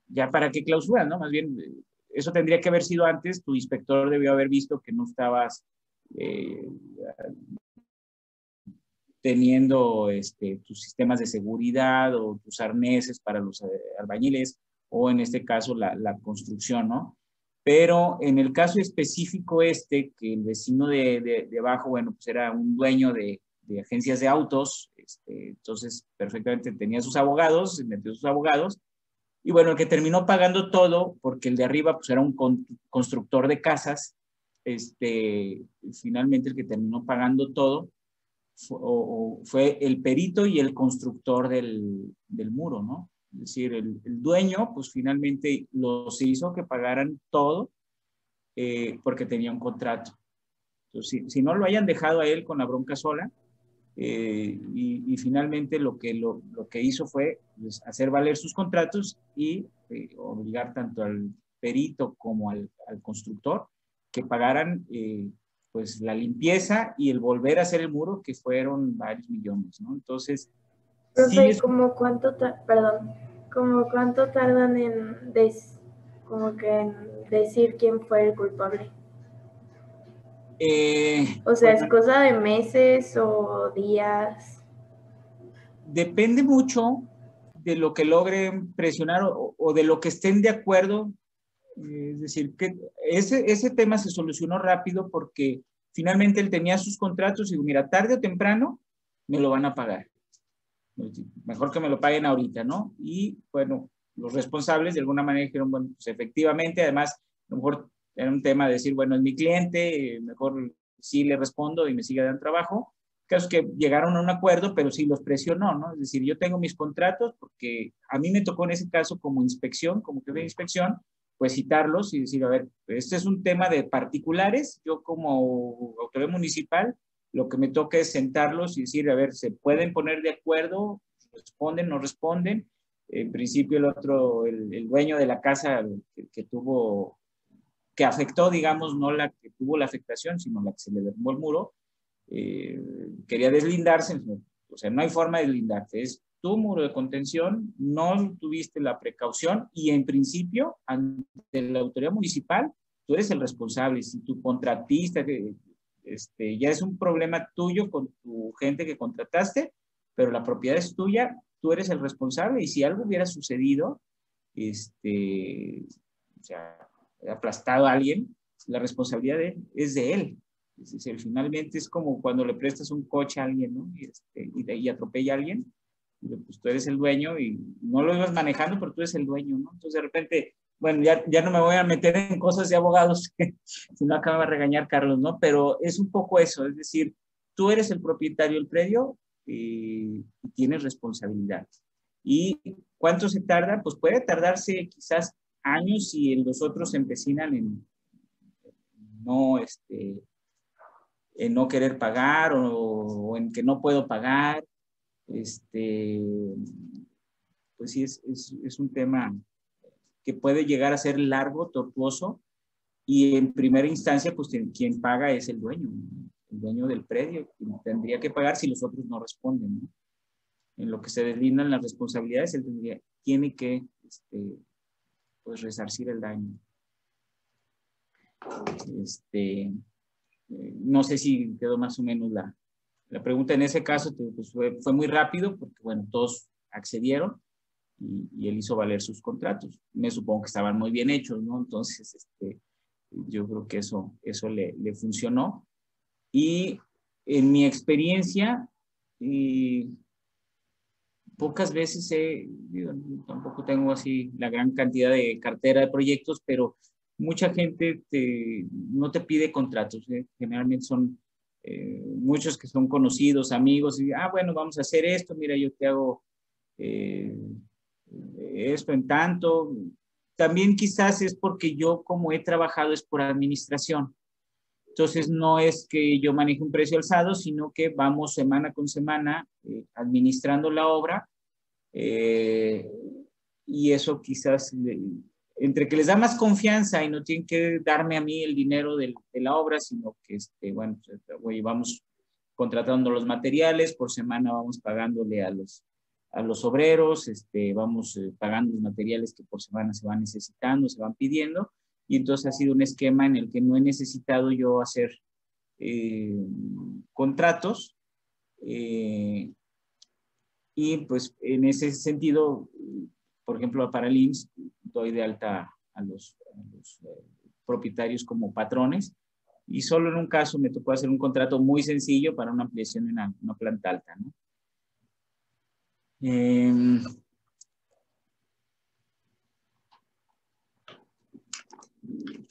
ya para qué clausura, ¿no? Más bien, eso tendría que haber sido antes, tu inspector debió haber visto que no estabas eh, teniendo este, tus sistemas de seguridad o tus arneses para los eh, albañiles o en este caso la, construcción, ¿no? Pero en el caso específico este, que el vecino de, de, abajo, bueno, pues era un dueño de, de agencias de autos, este, entonces perfectamente tenía sus abogados, metió sus abogados, y bueno, el que terminó pagando todo, porque el de arriba pues era un constructor de casas, este, finalmente el que terminó pagando todo fue, el perito y el constructor del, del muro, ¿no? Es decir, el, dueño pues finalmente los hizo que pagaran todo eh, porque tenía un contrato. Entonces, si, no lo hayan dejado a él con la bronca sola, eh, y, finalmente lo que, lo, lo que hizo fue pues, hacer valer sus contratos y eh, obligar tanto al perito como al, al constructor que pagaran pues la limpieza y el volver a hacer el muro, que fueron varios millones, ¿no? Entonces... Profe, como cuánto, perdón, como cuánto tardan en, des, como que en decir quién fue el culpable? Eh, o sea, ¿es cosa de meses o días? Depende mucho de lo que logren presionar o, de lo que estén de acuerdo. Es decir, que ese, ese tema se solucionó rápido porque finalmente él tenía sus contratos y dijo, mira, tarde o temprano me lo van a pagar. Mejor que me lo paguen ahorita, ¿no? Y bueno, los responsables de alguna manera dijeron, bueno, pues efectivamente, además, a lo mejor era un tema de decir, bueno, es mi cliente, mejor sí le respondo y me sigue dando trabajo. Casos que llegaron a un acuerdo, pero sí los presionó, ¿no? Es decir, yo tengo mis contratos porque a mí me tocó en ese caso como inspección, como que de inspección, pues citarlos y decir, a ver, este es un tema de particulares, yo como autoridad municipal, lo que me toca es sentarlos y decir, a ver, ¿se pueden poner de acuerdo? ¿Responden, no responden? en principio el otro, el, dueño de la casa que, tuvo, que afectó, digamos, no la que tuvo la afectación, sino la que se le derrumbó el muro, eh, quería deslindarse, o sea, no hay forma de deslindarte, es tu muro de contención, no tuviste la precaución y en principio, ante la autoridad municipal, tú eres el responsable. Si tu contratista, este, ya es un problema tuyo con tu gente que contrataste, pero la propiedad es tuya, tú eres el responsable y si algo hubiera sucedido, este, o sea, aplastado a alguien, la responsabilidad es de él. Es decir, finalmente es como cuando le prestas un coche a alguien, ¿no? Y, este, y, atropella a alguien, pues tú eres el dueño y no lo ibas manejando, pero tú eres el dueño, ¿no? Entonces de repente, bueno, ya, ya no me voy a meter en cosas de abogados, si no acaba de regañar Carlos, ¿no? Pero es un poco eso, es decir, tú eres el propietario del predio, eh, y tienes responsabilidad. ¿Y cuánto se tarda? Pues puede tardarse quizás años y los otros se empecinan en no, este, en no querer pagar o, en que no puedo pagar. Este, pues sí, es, es un tema que puede llegar a ser largo, tortuoso, y en primera instancia, pues quien paga es el dueño el dueño del predio, tendría que pagar si los otros no responden. En lo que se deslindan las responsabilidades, él tendría, tiene que este, pues, resarcir el daño. Este, eh, no sé si quedó más o menos la, la pregunta. En ese caso pues, fue, fue, muy rápido porque, bueno, todos accedieron y, él hizo valer sus contratos. Me supongo que estaban muy bien hechos, ¿no? Entonces, este, yo creo que eso, eso le, le funcionó. Y en mi experiencia, pocas veces he, tampoco tengo así la gran cantidad de cartera de proyectos, pero mucha gente no te pide contratos. ¿eh? Generalmente son eh, muchos que son conocidos, amigos, y, ah, bueno, vamos a hacer esto, mira, yo te hago eh, esto en tanto. También quizás es porque yo como he trabajado es por administración. Entonces, no es que yo maneje un precio alzado, sino que vamos semana con semana eh, administrando la obra eh, y eso quizás, entre que les da más confianza y no tienen que darme a mí el dinero de, la obra, sino que, este, bueno, pues, vamos contratando los materiales, por semana vamos pagándole a los, a los obreros, este, vamos eh, pagando los materiales que por semana se van necesitando, se van pidiendo, y entonces ha sido un esquema en el que no he necesitado yo hacer eh, contratos eh, y pues en ese sentido, por ejemplo, para el IMSS doy de alta a los, eh, propietarios como patrones y solo en un caso me tocó hacer un contrato muy sencillo para una ampliación en una, planta alta. ¿no? Em,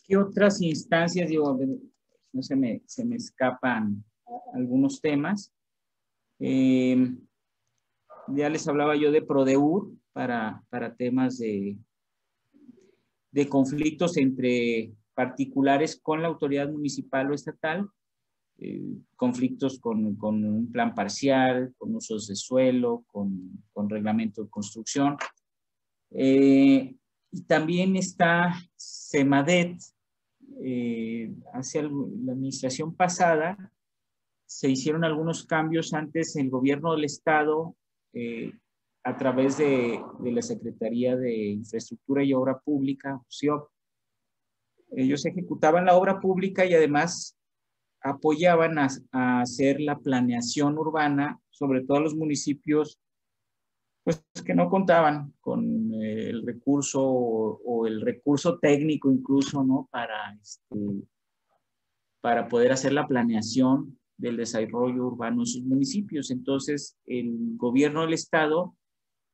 ¿Qué otras instancias, no se me, se me escapan algunos temas? Eh, ya les hablaba yo de Prodeur para, para temas de, de conflictos entre particulares con la autoridad municipal o estatal, eh, conflictos con, con, un plan parcial, con usos de suelo, con, con reglamento de construcción. Eh, y también está SEMADET. Eh, hacia la administración pasada se hicieron algunos cambios antes en el gobierno del Estado eh, a través de, la Secretaría de Infraestructura y Obra Pública, CIOP. Ellos ejecutaban la obra pública y además apoyaban a, hacer la planeación urbana, sobre todo los municipios pues que no contaban con eh, el recurso o, el recurso técnico incluso, ¿no? Para, este, para poder hacer la planeación del desarrollo urbano en sus municipios. Entonces, el gobierno del estado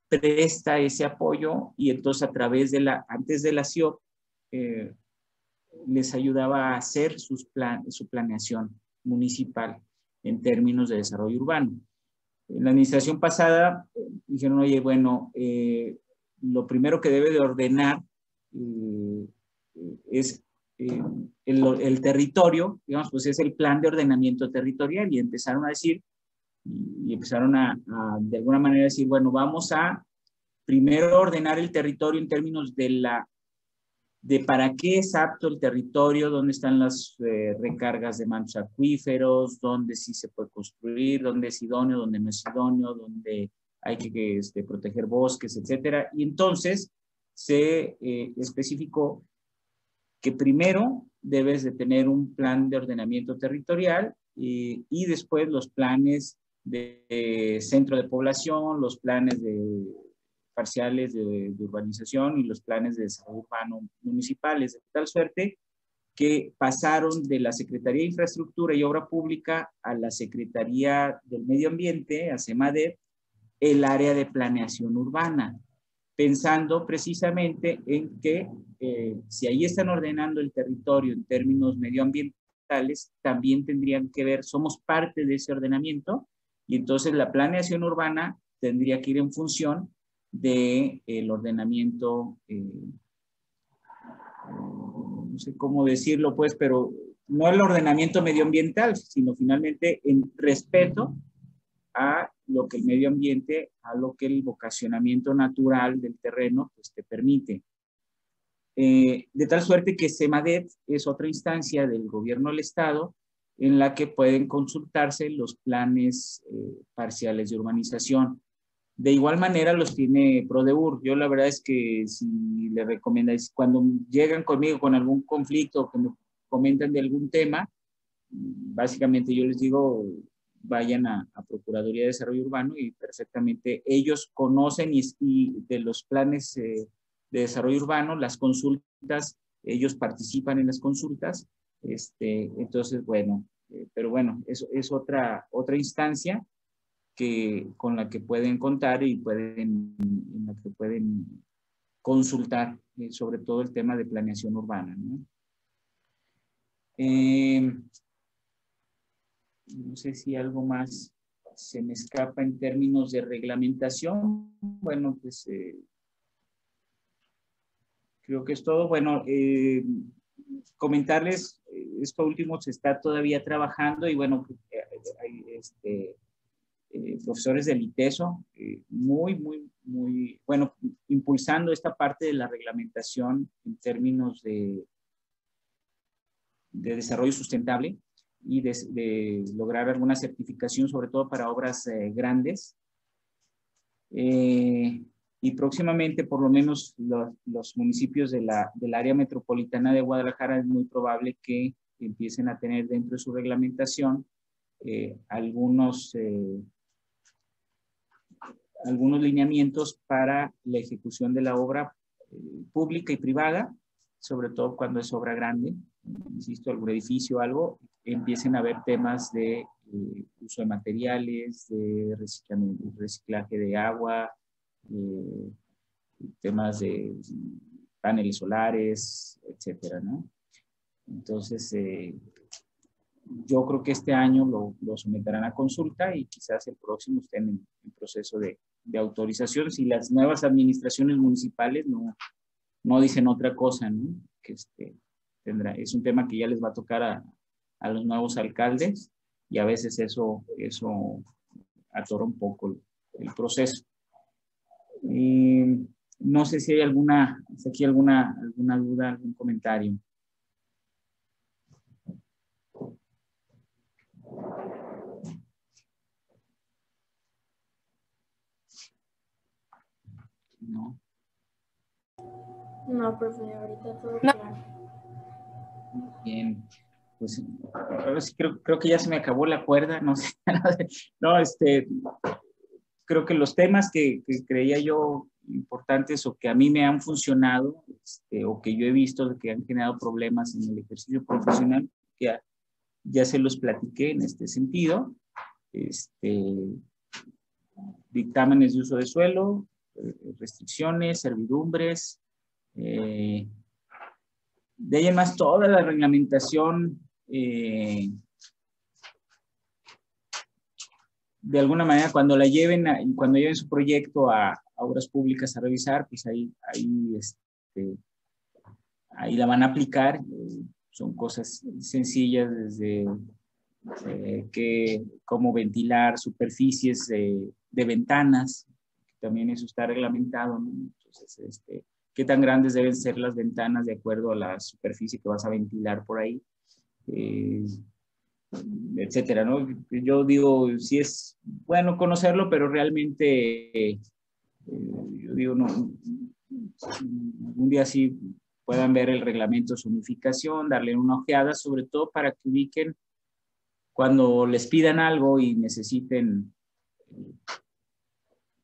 presta ese apoyo y entonces a través de la, antes de la CIO, eh, les ayudaba a hacer sus plan, su planeación municipal en términos de desarrollo urbano. En la administración pasada dijeron, oye, bueno, eh, lo primero que debe de ordenar eh, es eh, el, territorio, digamos, pues es el plan de ordenamiento territorial y empezaron a decir, y, empezaron a, de alguna manera decir, bueno, vamos a primero ordenar el territorio en términos de la de para qué es apto el territorio, dónde están las eh, recargas de mantos acuíferos, dónde sí se puede construir, dónde es idóneo, dónde no es idóneo, dónde hay que este, proteger bosques, etcétera. Y entonces se eh, especificó que primero debes de tener un plan de ordenamiento territorial y, y después los planes de centro de población, los planes de parciales de, urbanización y los planes de desarrollo urbano municipales, de tal suerte que pasaron de la Secretaría de Infraestructura y Obra Pública a la Secretaría del Medio Ambiente, a CEMADEP, el área de planeación urbana, pensando precisamente en que eh, si ahí están ordenando el territorio en términos medioambientales, también tendrían que ver, somos parte de ese ordenamiento, y entonces la planeación urbana tendría que ir en función del el ordenamiento, eh, no sé cómo decirlo, pues, pero no el ordenamiento medioambiental, sino finalmente en respeto a lo que el medio ambiente, a lo que el vocacionamiento natural del terreno pues, te permite. Eh, de tal suerte que SEMADET es otra instancia del gobierno del Estado en la que pueden consultarse los planes eh, parciales de urbanización. De igual manera los tiene Prodeur. Yo la verdad es que si le recomendáis, cuando llegan conmigo con algún conflicto, que me comentan de algún tema, básicamente yo les digo, vayan a, Procuraduría de Desarrollo Urbano y perfectamente ellos conocen y, de los planes eh, de desarrollo urbano, las consultas, ellos participan en las consultas. Este, entonces, bueno, eh, pero bueno, eso es otra, otra instancia que, con la que pueden contar y pueden, en la que pueden consultar eh, sobre todo el tema de planeación urbana. ¿no? Eh, no sé si algo más se me escapa en términos de reglamentación. Bueno, pues eh, creo que es todo. Bueno, comentarles, esto último se está todavía trabajando y bueno, hay este, eh, profesores del ITESO, eh, muy, muy, muy, bueno, impulsando esta parte de la reglamentación en términos de, de desarrollo sustentable y de, lograr alguna certificación, sobre todo para obras eh, grandes. y próximamente, por lo menos los, municipios de la, del área metropolitana de Guadalajara es muy probable que empiecen a tener dentro de su reglamentación algunos algunos lineamientos para la ejecución de la obra eh, pública y privada, sobre todo cuando es obra grande, insisto, algún edificio algo, empiecen a haber temas de eh, uso de materiales, de reciclaje de agua, eh, temas de paneles solares, etcétera, ¿no? Entonces, yo creo que este año lo, lo, someterán a consulta y quizás el próximo estén en, en proceso de, de, autorización si las nuevas administraciones municipales no, no dicen otra cosa, ¿no? Que este, tendrá, es un tema que ya les va a tocar a, a los nuevos alcaldes y a veces eso, eso atora un poco el, proceso. no sé si hay alguna, si aquí alguna, alguna duda, algún comentario. No. No, profe, ahorita todo claro. Bien, pues creo, creo que ya se me acabó la cuerda, no sé. no, este, creo que los temas que, creía yo importantes o que a mí me han funcionado este, o que yo he visto que han generado problemas en el ejercicio profesional, ya, ya se los platiqué en este sentido. Este, dictámenes de uso de suelo, restricciones, servidumbres, eh, de ahí en más toda la reglamentación eh, de alguna manera cuando la lleven cuando lleven su proyecto a, obras públicas a revisar pues ahí ahí este, ahí la van a aplicar son cosas sencillas desde que cómo ventilar superficies de ventanas también eso está reglamentado, ¿no? Entonces, este, qué tan grandes deben ser las ventanas de acuerdo a la superficie que vas a ventilar por ahí, eh, etcétera, ¿no? Yo digo, sí es bueno conocerlo, pero realmente, eh, yo digo, no, un día sí puedan ver el reglamento de unificación, darle una ojeada, sobre todo para que ubiquen cuando les pidan algo y necesiten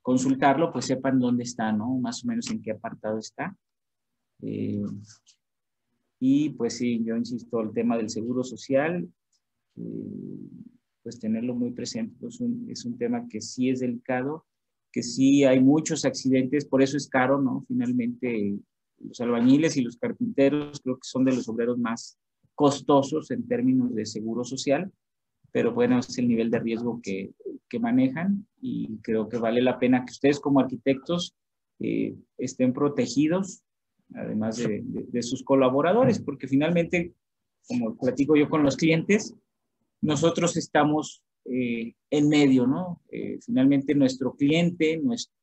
consultarlo, pues sepan dónde está, ¿no? Más o menos en qué apartado está. Eh, y pues sí, yo insisto, el tema del seguro social, eh, pues tenerlo muy presente, pues es un tema que sí es delicado, que sí hay muchos accidentes, por eso es caro, ¿no? Finalmente, los albañiles y los carpinteros creo que son de los obreros más costosos en términos de seguro social, pero bueno, es el nivel de riesgo que, que manejan y creo que vale la pena que ustedes como arquitectos eh, estén protegidos, además de, de, sus colaboradores, porque finalmente, como platico yo con los clientes, nosotros estamos eh, en medio, ¿no? Eh, finalmente nuestro cliente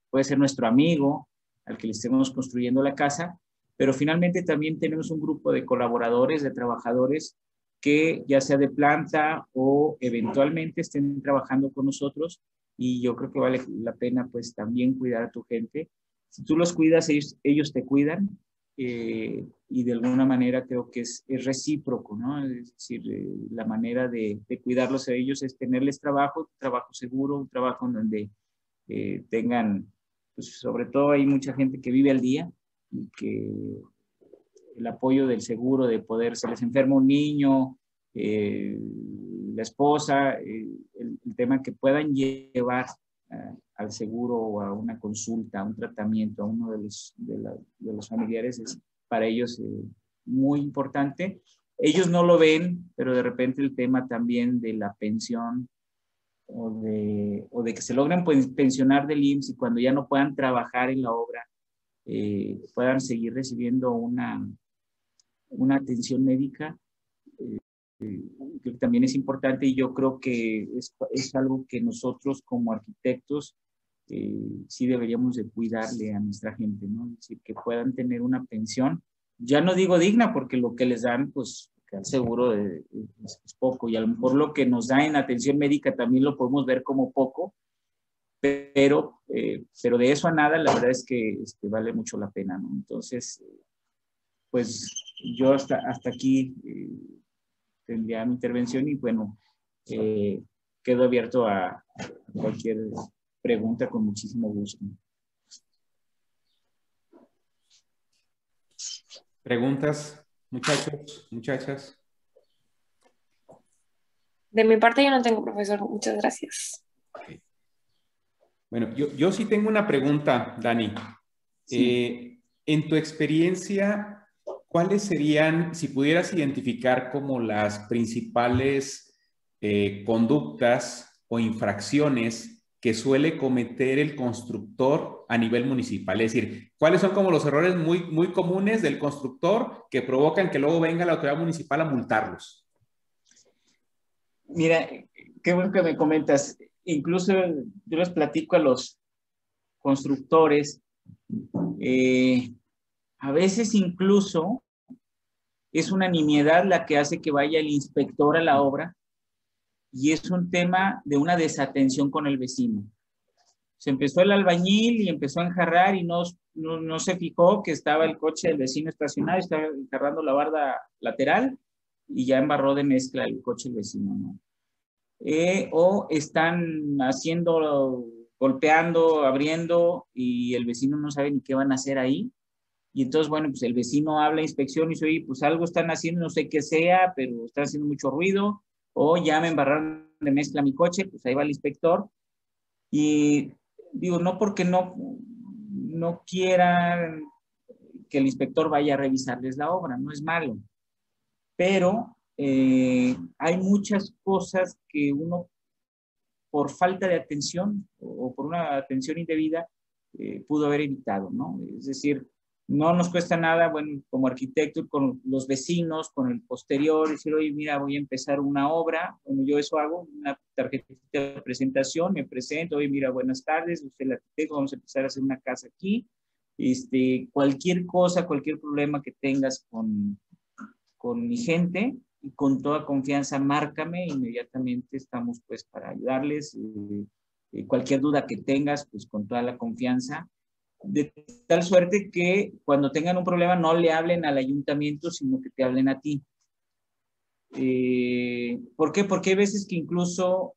puede ser nuestro amigo al que le estemos construyendo la casa, pero finalmente también tenemos un grupo de colaboradores, de trabajadores que ya sea de planta o eventualmente estén trabajando con nosotros y yo creo que vale la pena pues también cuidar a tu gente. Si tú los cuidas, ellos, te cuidan eh, y de alguna manera creo que es, es recíproco, ¿no? Es decir, eh, la manera de, de, cuidarlos a ellos es tenerles trabajo, trabajo seguro, un trabajo en donde eh, tengan, pues sobre todo hay mucha gente que vive al día y que el apoyo del seguro, de poder, se les enferma un niño, eh, la esposa, eh, el, tema que puedan llevar uh, al seguro o a una consulta, a un tratamiento, a uno de los, de, la, de los familiares es para ellos eh, muy importante. Ellos no lo ven, pero de repente el tema también de la pensión o de, o de que se logren pues, pensionar del IMSS y cuando ya no puedan trabajar en la obra, eh, puedan seguir recibiendo una, una atención médica, eh, que también es importante y yo creo que es, es algo que nosotros como arquitectos eh, sí deberíamos de cuidarle a nuestra gente, ¿no? Es decir, que puedan tener una pensión, ya no digo digna porque lo que les dan, pues, que al seguro es, es, poco y a lo mejor lo que nos da en atención médica también lo podemos ver como poco, pero, eh, pero de eso a nada, la verdad es que este, vale mucho la pena, ¿no? Entonces, pues yo hasta, hasta aquí eh, tendría mi intervención y bueno, eh, quedo abierto a, a, cualquier pregunta con muchísimo gusto. ¿Preguntas, muchachos, muchachas? De mi parte yo no tengo, profesor. Muchas gracias. Okay. Bueno, yo, yo, sí tengo una pregunta, Dani. Sí. Eh, en tu experiencia, ¿cuáles serían, si pudieras identificar como las principales eh, conductas o infracciones que suele cometer el constructor a nivel municipal? Es decir, ¿cuáles son como los errores muy, muy comunes del constructor que provocan que luego venga la autoridad municipal a multarlos? Mira, qué bueno que me comentas. Incluso yo les platico a los constructores, eh, a veces incluso es una nimiedad la que hace que vaya el inspector a la obra y es un tema de una desatención con el vecino. Se empezó el albañil y empezó a enjarrar y no, no, no se fijó que estaba el coche del vecino estacionado, estaba enjarrando la barda lateral y ya embarró de mezcla el coche del vecino, ¿no? Eh, o están haciendo, golpeando, abriendo y el vecino no sabe ni qué van a hacer ahí. Y entonces, bueno, pues el vecino habla, inspección y dice, oye, pues algo están haciendo, no sé qué sea, pero están haciendo mucho ruido, o ya me embarraron de mezcla mi coche, pues ahí va el inspector. Y digo, no porque no, no quieran que el inspector vaya a revisarles la obra, no es malo, pero eh, hay muchas cosas que uno, por falta de atención o por una atención indebida, eh, pudo haber evitado, ¿no? Es decir, no nos cuesta nada, bueno, como arquitecto, con los vecinos, con el posterior, decir, oye, mira, voy a empezar una obra, bueno, yo eso hago, una tarjetita de presentación, me presento, oye, mira, buenas tardes, usted el arquitecto, vamos a empezar a hacer una casa aquí, este, cualquier cosa, cualquier problema que tengas con, con mi gente, y con toda confianza, márcame, inmediatamente estamos pues para ayudarles, eh, eh, cualquier duda que tengas, pues con toda la confianza, de tal suerte que cuando tengan un problema no le hablen al ayuntamiento, sino que te hablen a ti. Eh, ¿Por qué? Porque hay veces que incluso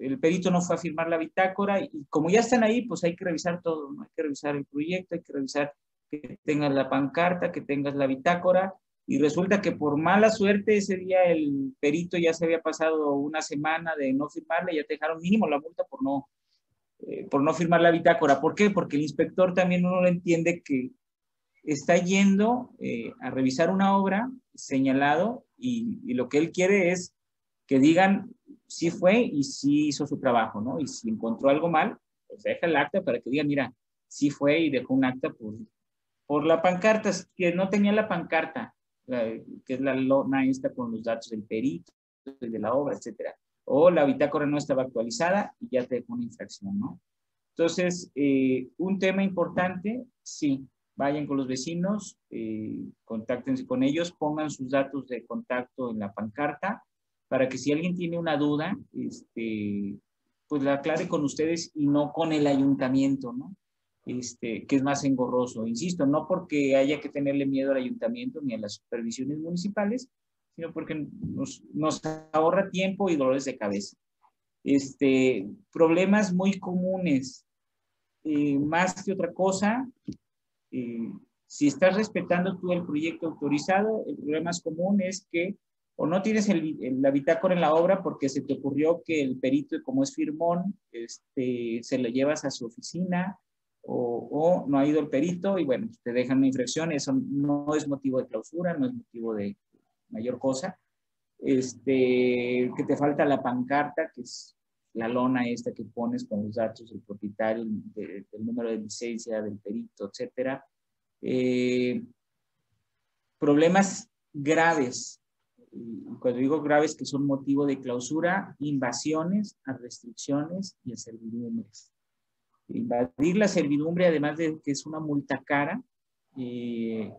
el perito no fue a firmar la bitácora y como ya están ahí, pues hay que revisar todo. Hay que revisar el proyecto, hay que revisar que tengas la pancarta, que tengas la bitácora y resulta que por mala suerte ese día el perito ya se había pasado una semana de no firmarla y ya te dejaron mínimo la multa por no, eh, por no firmar la bitácora. ¿Por qué? Porque el inspector también uno lo entiende que está yendo eh, a revisar una obra señalado y, y, lo que él quiere es que digan si fue y si hizo su trabajo, ¿no? Y si encontró algo mal, pues deja el acta para que digan, mira, sí fue y dejó un acta por, por la pancarta, que no tenía la pancarta, que es la lona esta con los datos del perito, de la obra, etcétera o la bitácora no estaba actualizada y ya te dejó una infracción, ¿no? Entonces, eh, un tema importante, sí, vayan con los vecinos, eh, contáctense con ellos, pongan sus datos de contacto en la pancarta para que si alguien tiene una duda, este, pues la aclare con ustedes y no con el ayuntamiento, ¿no? Este, que es más engorroso. Insisto, no porque haya que tenerle miedo al ayuntamiento ni a las supervisiones municipales, sino porque nos, ahorra tiempo y dolores de cabeza. Este, problemas muy comunes, eh, más que otra cosa, eh, si estás respetando tú el proyecto autorizado, el problema más común es que o no tienes el, la bitácora en la obra porque se te ocurrió que el perito, como es firmón, este, se lo llevas a su oficina o, o, no ha ido el perito y bueno, te dejan una infracción, eso no es motivo de clausura, no es motivo de, mayor cosa. Este, que te falta la pancarta, que es la lona esta que pones con los datos del propietario, del número de licencia, del perito, etcétera. Eh, problemas graves, cuando digo graves que son motivo de clausura, invasiones a restricciones y a servidumbres. Invadir la servidumbre, además de que es una multa cara, eh,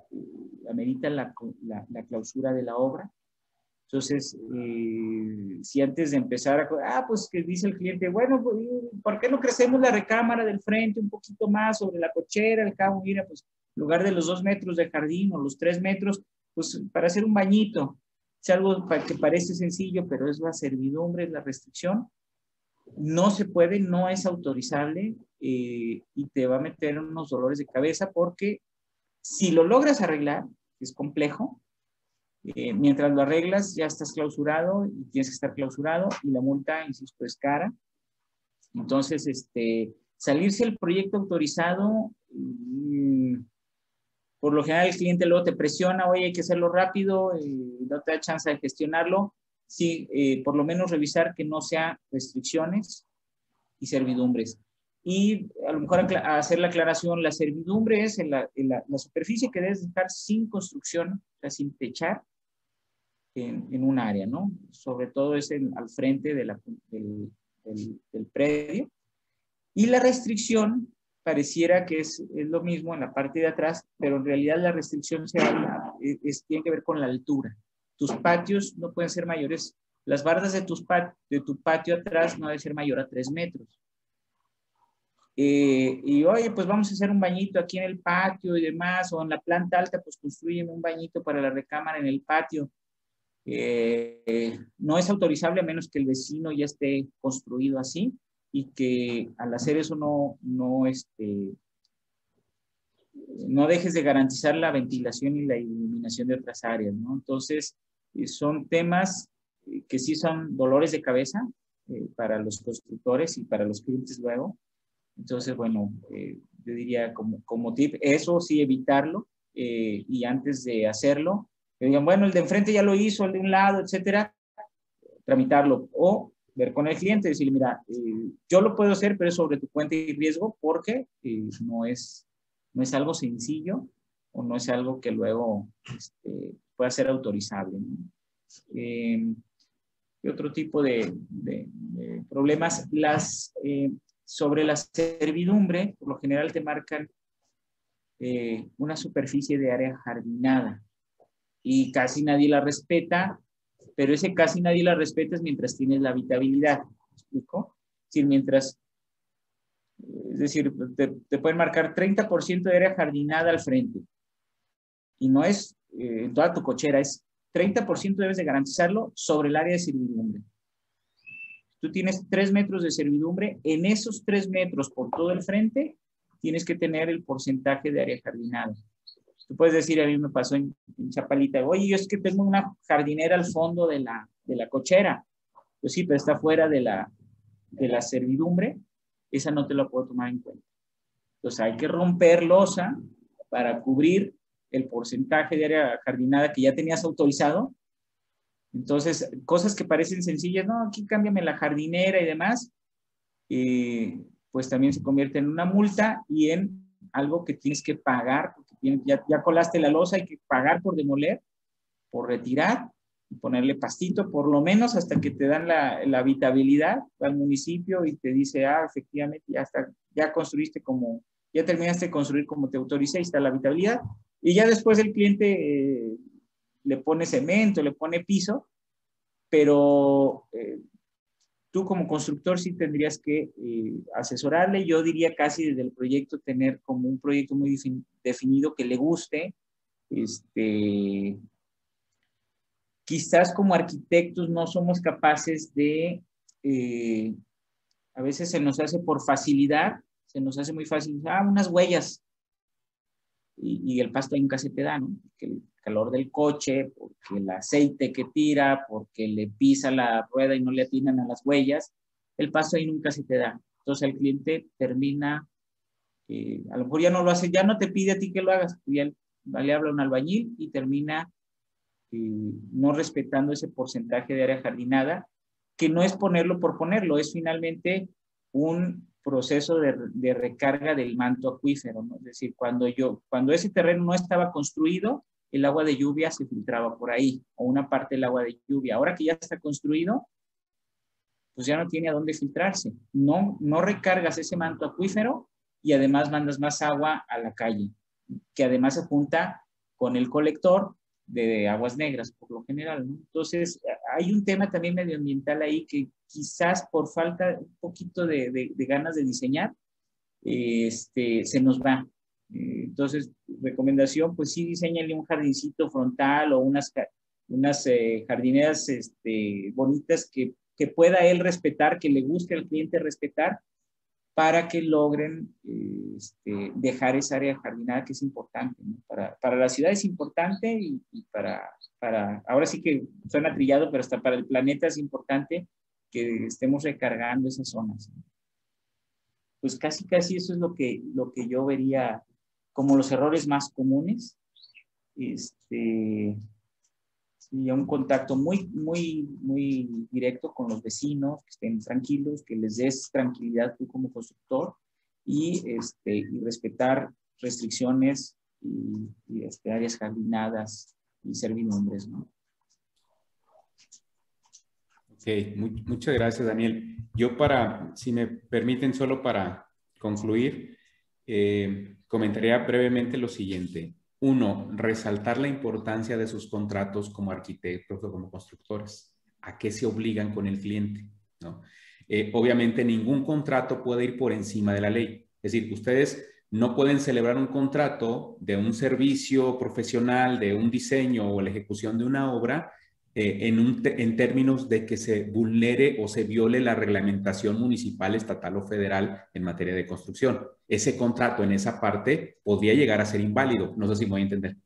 amerita la, la, clausura de la obra. Entonces, eh, si antes de empezar ah, pues que dice el cliente, bueno, pues, ¿por qué no crecemos la recámara del frente un poquito más sobre la cochera? Al cabo, mira, pues en lugar de los dos metros de jardín o los tres metros, pues para hacer un bañito. Es algo que parece sencillo, pero es la servidumbre, es la restricción. No se puede, no es autorizable eh, y te va a meter unos dolores de cabeza porque si lo logras arreglar, es complejo, eh, mientras lo arreglas ya estás clausurado y tienes que estar clausurado y la multa, insisto, es cara. Entonces, este, salirse el proyecto autorizado, mm, por lo general el cliente luego te presiona, oye, hay que hacerlo rápido, eh, no te da chance de gestionarlo. Sí, eh, por lo menos revisar que no sea restricciones y servidumbres y a lo mejor hacer la aclaración, la servidumbre es la, la, superficie que debes dejar sin construcción, o sea, sin techar en, en un área, ¿no? Sobre todo es al frente de la, del, del, predio. Y la restricción pareciera que es, es, lo mismo en la parte de atrás, pero en realidad la restricción se habla, es, tiene que ver con la altura. Tus patios no pueden ser mayores, las bardas de, tus de tu patio atrás no deben ser mayor a 3 metros eh, y oye, pues vamos a hacer un bañito aquí en el patio y demás, o en la planta alta, pues construyen un bañito para la recámara en el patio. Eh, no es autorizable a menos que el vecino ya esté construido así y que al hacer eso no, no, este, no dejes de garantizar la ventilación y la iluminación de otras áreas, ¿no? Entonces, eh, son temas que sí son dolores de cabeza para los constructores y para los clientes luego, entonces, bueno, eh, yo diría como, como tip, eso sí evitarlo eh, y antes de hacerlo, que digan, bueno, el de enfrente ya lo hizo, el de un lado, etcétera, tramitarlo o ver con el cliente, decirle, mira, eh, yo lo puedo hacer, pero es sobre tu cuenta y riesgo porque no, es, no es algo sencillo. o no es algo que luego este, pueda ser autorizable. Eh, y otro tipo de, problemas, las, sobre la servidumbre, por lo general te marcan eh, una superficie de área jardinada y casi nadie la respeta, pero ese casi nadie la respeta es mientras tienes la habitabilidad. ¿Me explico? Decir, mientras, es decir, te, te pueden marcar 30% de área jardinada al frente y no es en toda tu cochera, es 30% debes de garantizarlo sobre el área de servidumbre. Tú tienes 3 metros de servidumbre, en esos 3 metros por todo el frente tienes que tener el porcentaje de área jardinada. Tú puedes decir, a mí me pasó en, Chapalita, oye, yo es que tengo una jardinera al fondo de la, de la cochera. Pues sí, pero está fuera de la, de la servidumbre, esa no te la puedo tomar en cuenta. Entonces hay que romper losa para cubrir el porcentaje de área jardinada que ya tenías autorizado. Entonces, cosas que parecen sencillas, no, aquí cámbiame la jardinera y demás, eh, pues también se convierte en una multa y en algo que tienes que pagar, porque ya, ya colaste la losa, hay que pagar por demoler, por retirar y ponerle pastito, por lo menos hasta que te dan la, la habitabilidad al municipio y te dice, ah, efectivamente, ya está, ya construiste como, ya terminaste de construir como te autoricé, está la habitabilidad, y ya después el cliente eh, le pone cemento, le pone piso, pero eh, tú como constructor sí tendrías que eh, asesorarle. Yo diría casi desde el proyecto tener como un proyecto muy definido que le guste. Este, quizás como arquitectos no somos capaces de, a veces se nos hace por facilidad, se nos hace muy fácil, ah, unas huellas, y, el pasto nunca se te da, ¿no? Porque el calor del coche, porque el aceite que tira, porque le pisa la rueda y no le atinan a las huellas, el pasto ahí nunca se te da. Entonces el cliente termina, eh, a lo mejor ya no lo hace, ya no te pide a ti que lo hagas, ya le habla un albañil y termina eh, no respetando ese porcentaje de área jardinada, que no es ponerlo por ponerlo, es finalmente un proceso de, recarga del manto acuífero, es decir, cuando, yo, cuando ese terreno no estaba construido, el agua de lluvia se filtraba por ahí, o una parte del agua de lluvia. Ahora que ya está construido, pues ya no tiene a dónde filtrarse. No, no recargas ese manto acuífero y además mandas más agua a la calle, que además se junta con el colector de aguas negras por lo general. Entonces, hay un tema también medioambiental ahí que quizás por falta un poquito de, ganas de diseñar, este, se nos va. Eh, entonces, recomendación, pues sí, diseñale un jardincito frontal o unas, unas eh, jardineras este, bonitas que, que pueda él respetar, que le guste al cliente respetar para que logren este, dejar esa área jardinada que es importante. Para, para, la ciudad es importante y, para, para, ahora sí que suena trillado, pero hasta para el planeta es importante que estemos recargando esas zonas. Pues casi, casi eso es lo que, lo que yo vería como los errores más comunes. Este, y un contacto muy, muy, muy directo con los vecinos, que estén tranquilos, que les des tranquilidad tú como constructor y, este, y respetar restricciones y, este, áreas jardinadas y servidumbres, ¿no? Ok, muchas gracias, Daniel. Yo para, si me permiten, solo para concluir, eh, comentaría brevemente lo siguiente uno, resaltar la importancia de sus contratos como arquitectos o como constructores. ¿A qué se obligan con el cliente? Eh, obviamente ningún contrato puede ir por encima de la ley. Es decir, ustedes no pueden celebrar un contrato de un servicio profesional, de un diseño o la ejecución de una obra eh, en, en términos de que se vulnere o se viole la reglamentación municipal, estatal o federal en materia de construcción. Ese contrato en esa parte podría llegar a ser inválido. No sé si me voy a entender.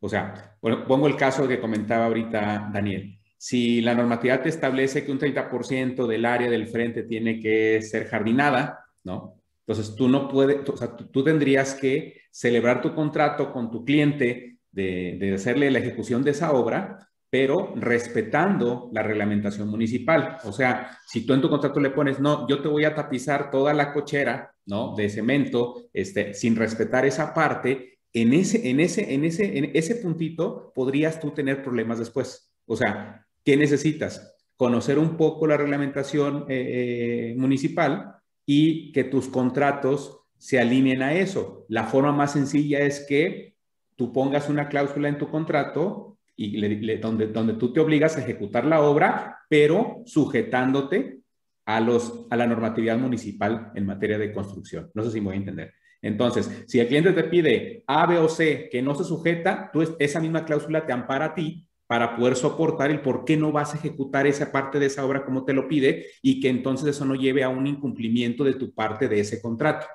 O sea, pongo el caso que comentaba ahorita Daniel. Si la normativa te establece que un 30% del área del frente tiene que ser jardinada, ¿no? Entonces tú no puedes, o sea, tú, tendrías que celebrar tu contrato con tu cliente de, de hacerle la ejecución de esa obra pero respetando la reglamentación municipal. O sea, si tú en tu contrato le pones, no, yo te voy a tapizar toda la cochera, ¿no? De cemento, este, sin respetar esa parte, en ese, en ese, en ese, en ese puntito podrías tú tener problemas después. O sea, ¿qué necesitas? Conocer un poco la reglamentación eh, eh, municipal y que tus contratos se alineen a eso. La forma más sencilla es que tú pongas una cláusula en tu contrato y donde, donde tú te obligas a ejecutar la obra, pero sujetándote a, los, a la normatividad municipal en materia de construcción. No sé si me voy a entender. Entonces, si el cliente te pide A, B o C que no se sujeta, tú esa misma cláusula te ampara a ti para poder soportar el por qué no vas a ejecutar esa parte de esa obra como te lo pide y que entonces eso no lleve a un incumplimiento de tu parte de ese contrato.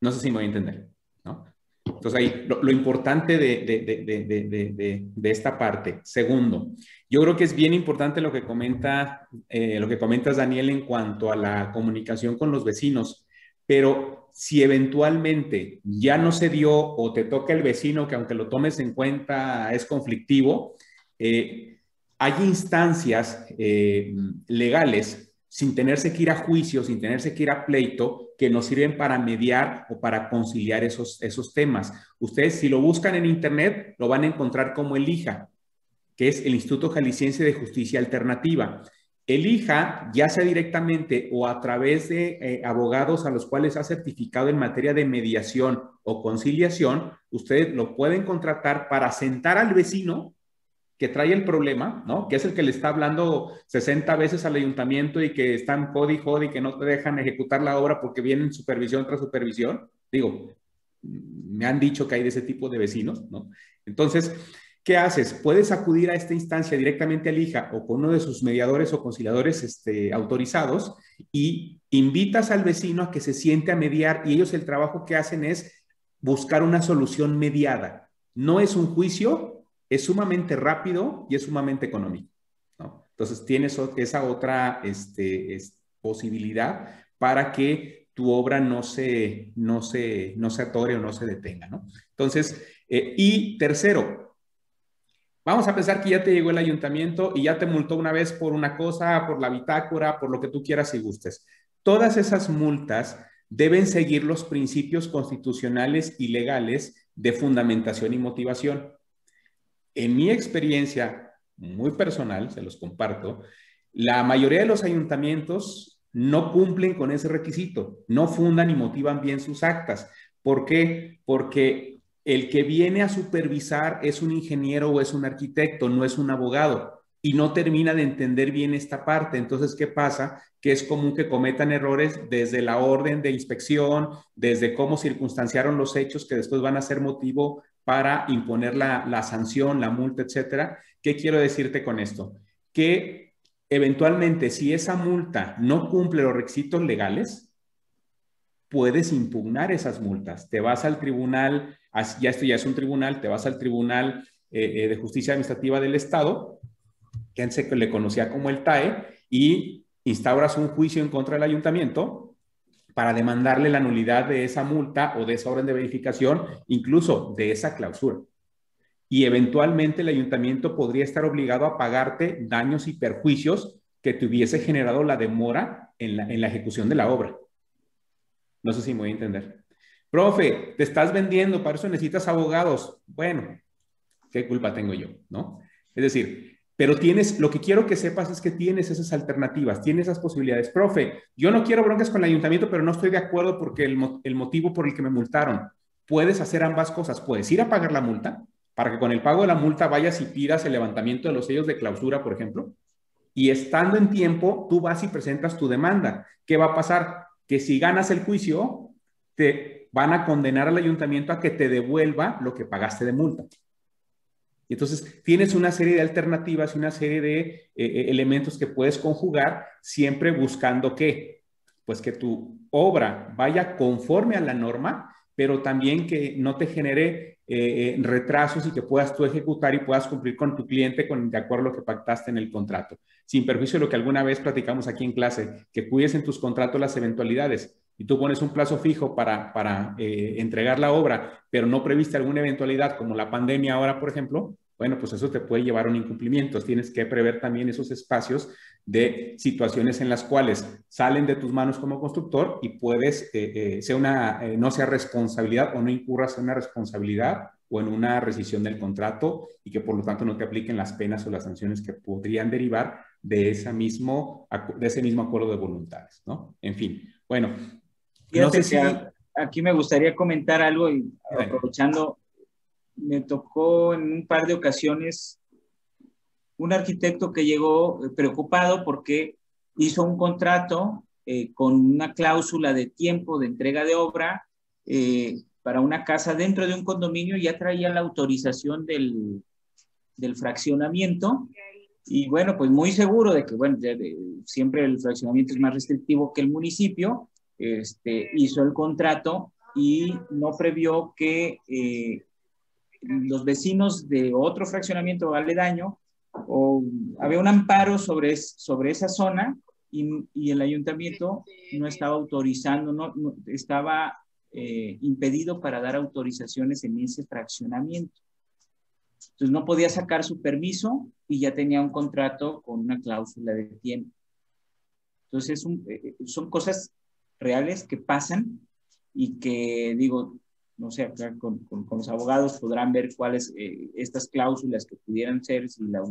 No sé si me voy a entender. Entonces ahí lo, importante de, de, de, esta parte. Segundo, yo creo que es bien importante lo que comenta, eh, lo que comentas Daniel en cuanto a la comunicación con los vecinos, pero si eventualmente ya no se dio o te toca el vecino que aunque lo tomes en cuenta es conflictivo, eh, hay instancias eh, legales sin tenerse que ir a juicio, sin tenerse que ir a pleito, que nos sirven para mediar o para conciliar esos, esos temas. Ustedes, si lo buscan en Internet, lo van a encontrar como ELIJA, que es el Instituto Jalisciense de Justicia Alternativa. Elija, ya sea directamente o a través de eh, abogados a los cuales ha certificado en materia de mediación o conciliación, ustedes lo pueden contratar para sentar al vecino que trae el problema, ¿no? Que es el que le está hablando 60 veces al ayuntamiento y que están jodi, jodi, que no te dejan ejecutar la obra porque vienen supervisión tras supervisión. Digo, me han dicho que hay de ese tipo de vecinos, ¿no? Entonces, ¿qué haces? Puedes acudir a esta instancia directamente al hija o con uno de sus mediadores o conciliadores este, autorizados y invitas al vecino a que se siente a mediar y ellos el trabajo que hacen es buscar una solución mediada. No es un juicio, es sumamente rápido y es sumamente económico. Entonces tienes esa otra este, posibilidad para que tu obra no se, no se, no se atore o no se detenga. Entonces, eh, y tercero, vamos a pensar que ya te llegó el ayuntamiento y ya te multó una vez por una cosa, por la bitácora, por lo que tú quieras y gustes. Todas esas multas deben seguir los principios constitucionales y legales de fundamentación y motivación. En mi experiencia muy personal, se los comparto, la mayoría de los ayuntamientos no cumplen con ese requisito, no fundan y motivan bien sus actas. ¿Por qué? Porque el que viene a supervisar es un ingeniero o es un arquitecto, no es un abogado y no termina de entender bien esta parte. Entonces, ¿qué pasa? Que es común que cometan errores desde la orden de inspección, desde cómo circunstanciaron los hechos que después van a ser motivo para imponer la, sanción, la multa, etcétera. ¿Qué quiero decirte con esto? Que eventualmente si esa multa no cumple los requisitos legales, puedes impugnar esas multas. Te vas al tribunal, ya esto ya es un tribunal, te vas al tribunal eh, eh, de justicia administrativa del Estado, que se le conocía como el TAE, y instauras un juicio en contra del ayuntamiento para demandarle la nulidad de esa multa o de esa orden de verificación, incluso de esa clausura. Y eventualmente el ayuntamiento podría estar obligado a pagarte daños y perjuicios que te hubiese generado la demora en la, ejecución de la obra. No sé si me voy a entender. Profe, te estás vendiendo, para eso necesitas abogados. Bueno, ¿qué culpa tengo yo? ¿No? Es decir, pero tienes, lo que quiero que sepas es que tienes esas alternativas, tienes esas posibilidades. Profe, yo no quiero broncas con el ayuntamiento, pero no estoy de acuerdo porque el, el motivo por el que me multaron. Puedes hacer ambas cosas. Puedes ir a pagar la multa para que con el pago de la multa vayas y pidas el levantamiento de los sellos de clausura, por ejemplo. Y estando en tiempo, tú vas y presentas tu demanda. ¿Qué va a pasar? Que si ganas el juicio, te van a condenar al ayuntamiento a que te devuelva lo que pagaste de multa. Entonces tienes una serie de alternativas y una serie de eh, eh, elementos que puedes conjugar siempre buscando que, pues que tu obra vaya conforme a la norma, pero también que no te genere eh, retrasos y que puedas tú ejecutar y puedas cumplir con tu cliente con, de acuerdo a lo que pactaste en el contrato. Sin perjuicio de lo que alguna vez platicamos aquí en clase, que cuides en tus contratos las eventualidades y tú pones un plazo fijo para, para eh, entregar la obra, pero no previste alguna eventualidad como la pandemia ahora, por ejemplo, bueno, pues eso te puede llevar a un incumplimiento. Tienes que prever también esos espacios de situaciones en las cuales salen de tus manos como constructor y puedes, eh, sea una, no sea responsabilidad o no incurras en una responsabilidad o en una rescisión del contrato y que por lo tanto no te apliquen las penas o las sanciones que podrían derivar de, esa mismo, de ese mismo acuerdo de voluntades, ¿no? En fin, bueno. No sé si... Aquí me gustaría comentar algo y aprovechando, me tocó en un par de ocasiones un arquitecto que llegó eh, preocupado porque hizo un contrato eh, con una cláusula de tiempo de entrega de obra eh, para una casa dentro de un condominio, ya traía la autorización del, del fraccionamiento. Y bueno, pues muy seguro de que, bueno, siempre el fraccionamiento es más restrictivo que el municipio, este, hizo el contrato y no previó que los vecinos de otro fraccionamiento aledaño o había un amparo sobre, sobre esa zona y, y el ayuntamiento no estaba autorizando, no, estaba eh, impedido para dar autorizaciones en ese fraccionamiento. Entonces no podía sacar su permiso y ya tenía un contrato con una cláusula de tiempo. Entonces eh, son cosas reales que pasan y que digo, no sé, con, con, los abogados podrán ver cuáles eh, estas cláusulas que pudieran ser si la,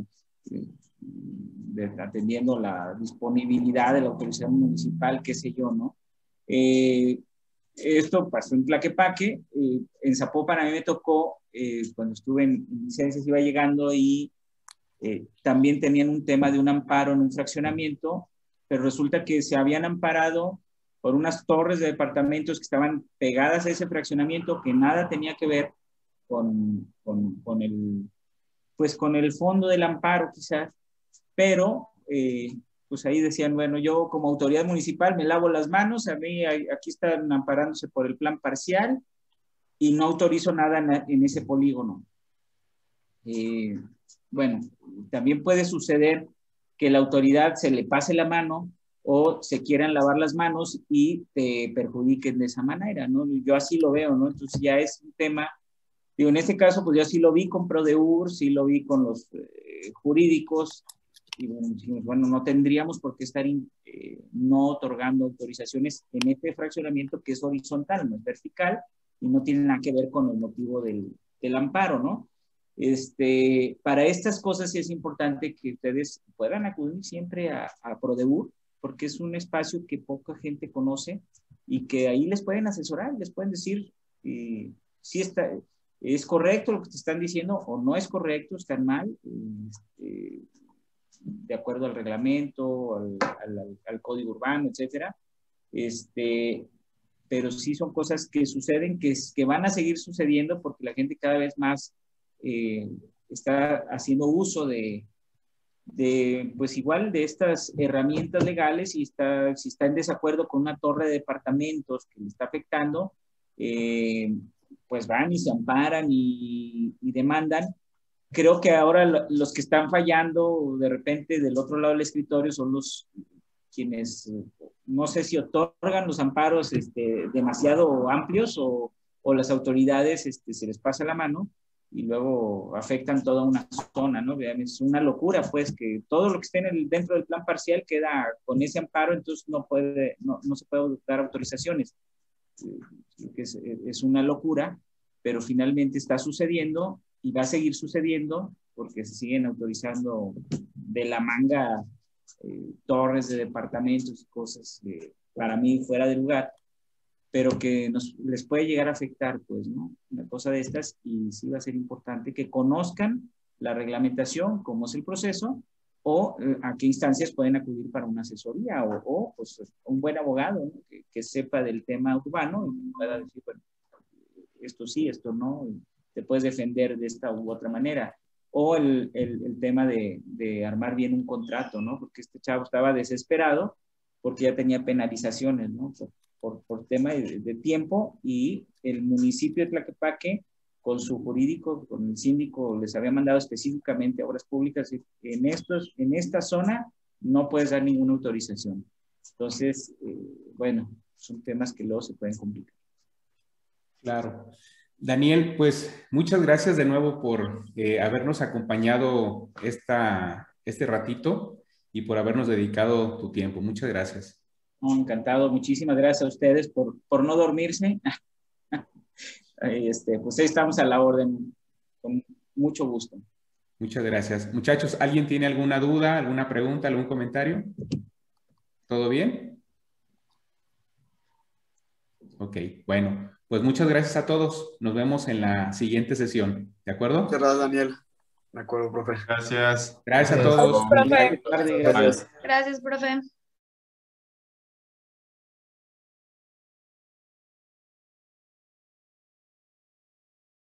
eh, atendiendo la disponibilidad de la autorización municipal, qué sé yo, ¿no? esto pasó en Tlaquepaque, en Zapopan a mí me tocó eh, cuando estuve en, licencias iba llegando y eh, también tenían un tema de un amparo en un fraccionamiento, pero resulta que se habían amparado por unas torres de departamentos que estaban pegadas a ese fraccionamiento que nada tenía que ver con, con, con el, pues con el fondo del amparo quizás, pero eh, pues ahí decían, bueno, yo como autoridad municipal me lavo las manos, a mí aquí están amparándose por el plan parcial, y no autorizo nada en, ese polígono. Eh, bueno, también puede suceder que la autoridad se le pase la mano o se quieran lavar las manos y te perjudiquen de esa manera, ¿no? Yo así lo veo, ¿no? Entonces ya es un tema, digo, en este caso, pues yo sí lo vi con Prodeur, sí lo vi con los eh, jurídicos, y bueno, no tendríamos por qué estar eh, no otorgando autorizaciones en este fraccionamiento que es horizontal, no es vertical, y no tiene nada que ver con el motivo del, del amparo, ¿no? Este, para estas cosas sí es importante que ustedes puedan acudir siempre a, a Prodeur, porque es un espacio que poca gente conoce y que ahí les pueden asesorar, les pueden decir eh, si está, es correcto lo que te están diciendo o no es correcto, están mal, este, de acuerdo al reglamento, al, al, al, código urbano, etcétera. Este, pero sí son cosas que suceden, que, que van a seguir sucediendo porque la gente cada vez más eh, está haciendo uso de, de, pues igual de estas herramientas legales y está, si está en desacuerdo con una torre de departamentos que le está afectando, eh, pues van y se amparan y, y, demandan. Creo que ahora los que están fallando de repente del otro lado del escritorio son los quienes no sé si otorgan los amparos este, demasiado amplios o, o, las autoridades este, se les pasa la mano y luego afectan toda una zona, ¿no? Es una locura, pues, que todo lo que esté en el, dentro del plan parcial queda con ese amparo, entonces no, puede, no, no se puede dar autorizaciones. Es, es una locura, pero finalmente está sucediendo y va a seguir sucediendo porque se siguen autorizando de la manga eh, torres de departamentos y cosas para mí fuera de lugar, pero que nos, les puede llegar a afectar, pues, ¿no? Una cosa de estas y sí va a ser importante que conozcan la reglamentación, cómo es el proceso o eh, a qué instancias pueden acudir para una asesoría o, o pues, un buen abogado que, que, sepa del tema urbano y pueda decir, bueno, esto sí, esto no, te puedes defender de esta u otra manera o el, el, tema de, de, armar bien un contrato, ¿no? Porque este chavo estaba desesperado porque ya tenía penalizaciones, ¿no? Por, por, tema de, tiempo y el municipio de Tlaquepaque con su jurídico, con el síndico, les había mandado específicamente obras públicas, en, estos, en esta zona no puedes dar ninguna autorización. Entonces, eh, bueno, son temas que luego se pueden complicar. Claro. Daniel, pues muchas gracias de nuevo por eh, habernos acompañado esta, este ratito. y por habernos dedicado tu tiempo. Muchas gracias. Encantado, muchísimas gracias a ustedes por, por no dormirse. este, pues ahí estamos a la orden, con mucho gusto. Muchas gracias. Muchachos, ¿alguien tiene alguna duda, alguna pregunta, algún comentario? ¿Todo bien? Ok, bueno, pues muchas gracias a todos. Nos vemos en la siguiente sesión. ¿De acuerdo? Muchas gracias, Daniel. De acuerdo, profe. Gracias. Gracias a todos. Gracias, profe. Gracias. Gracias, profe.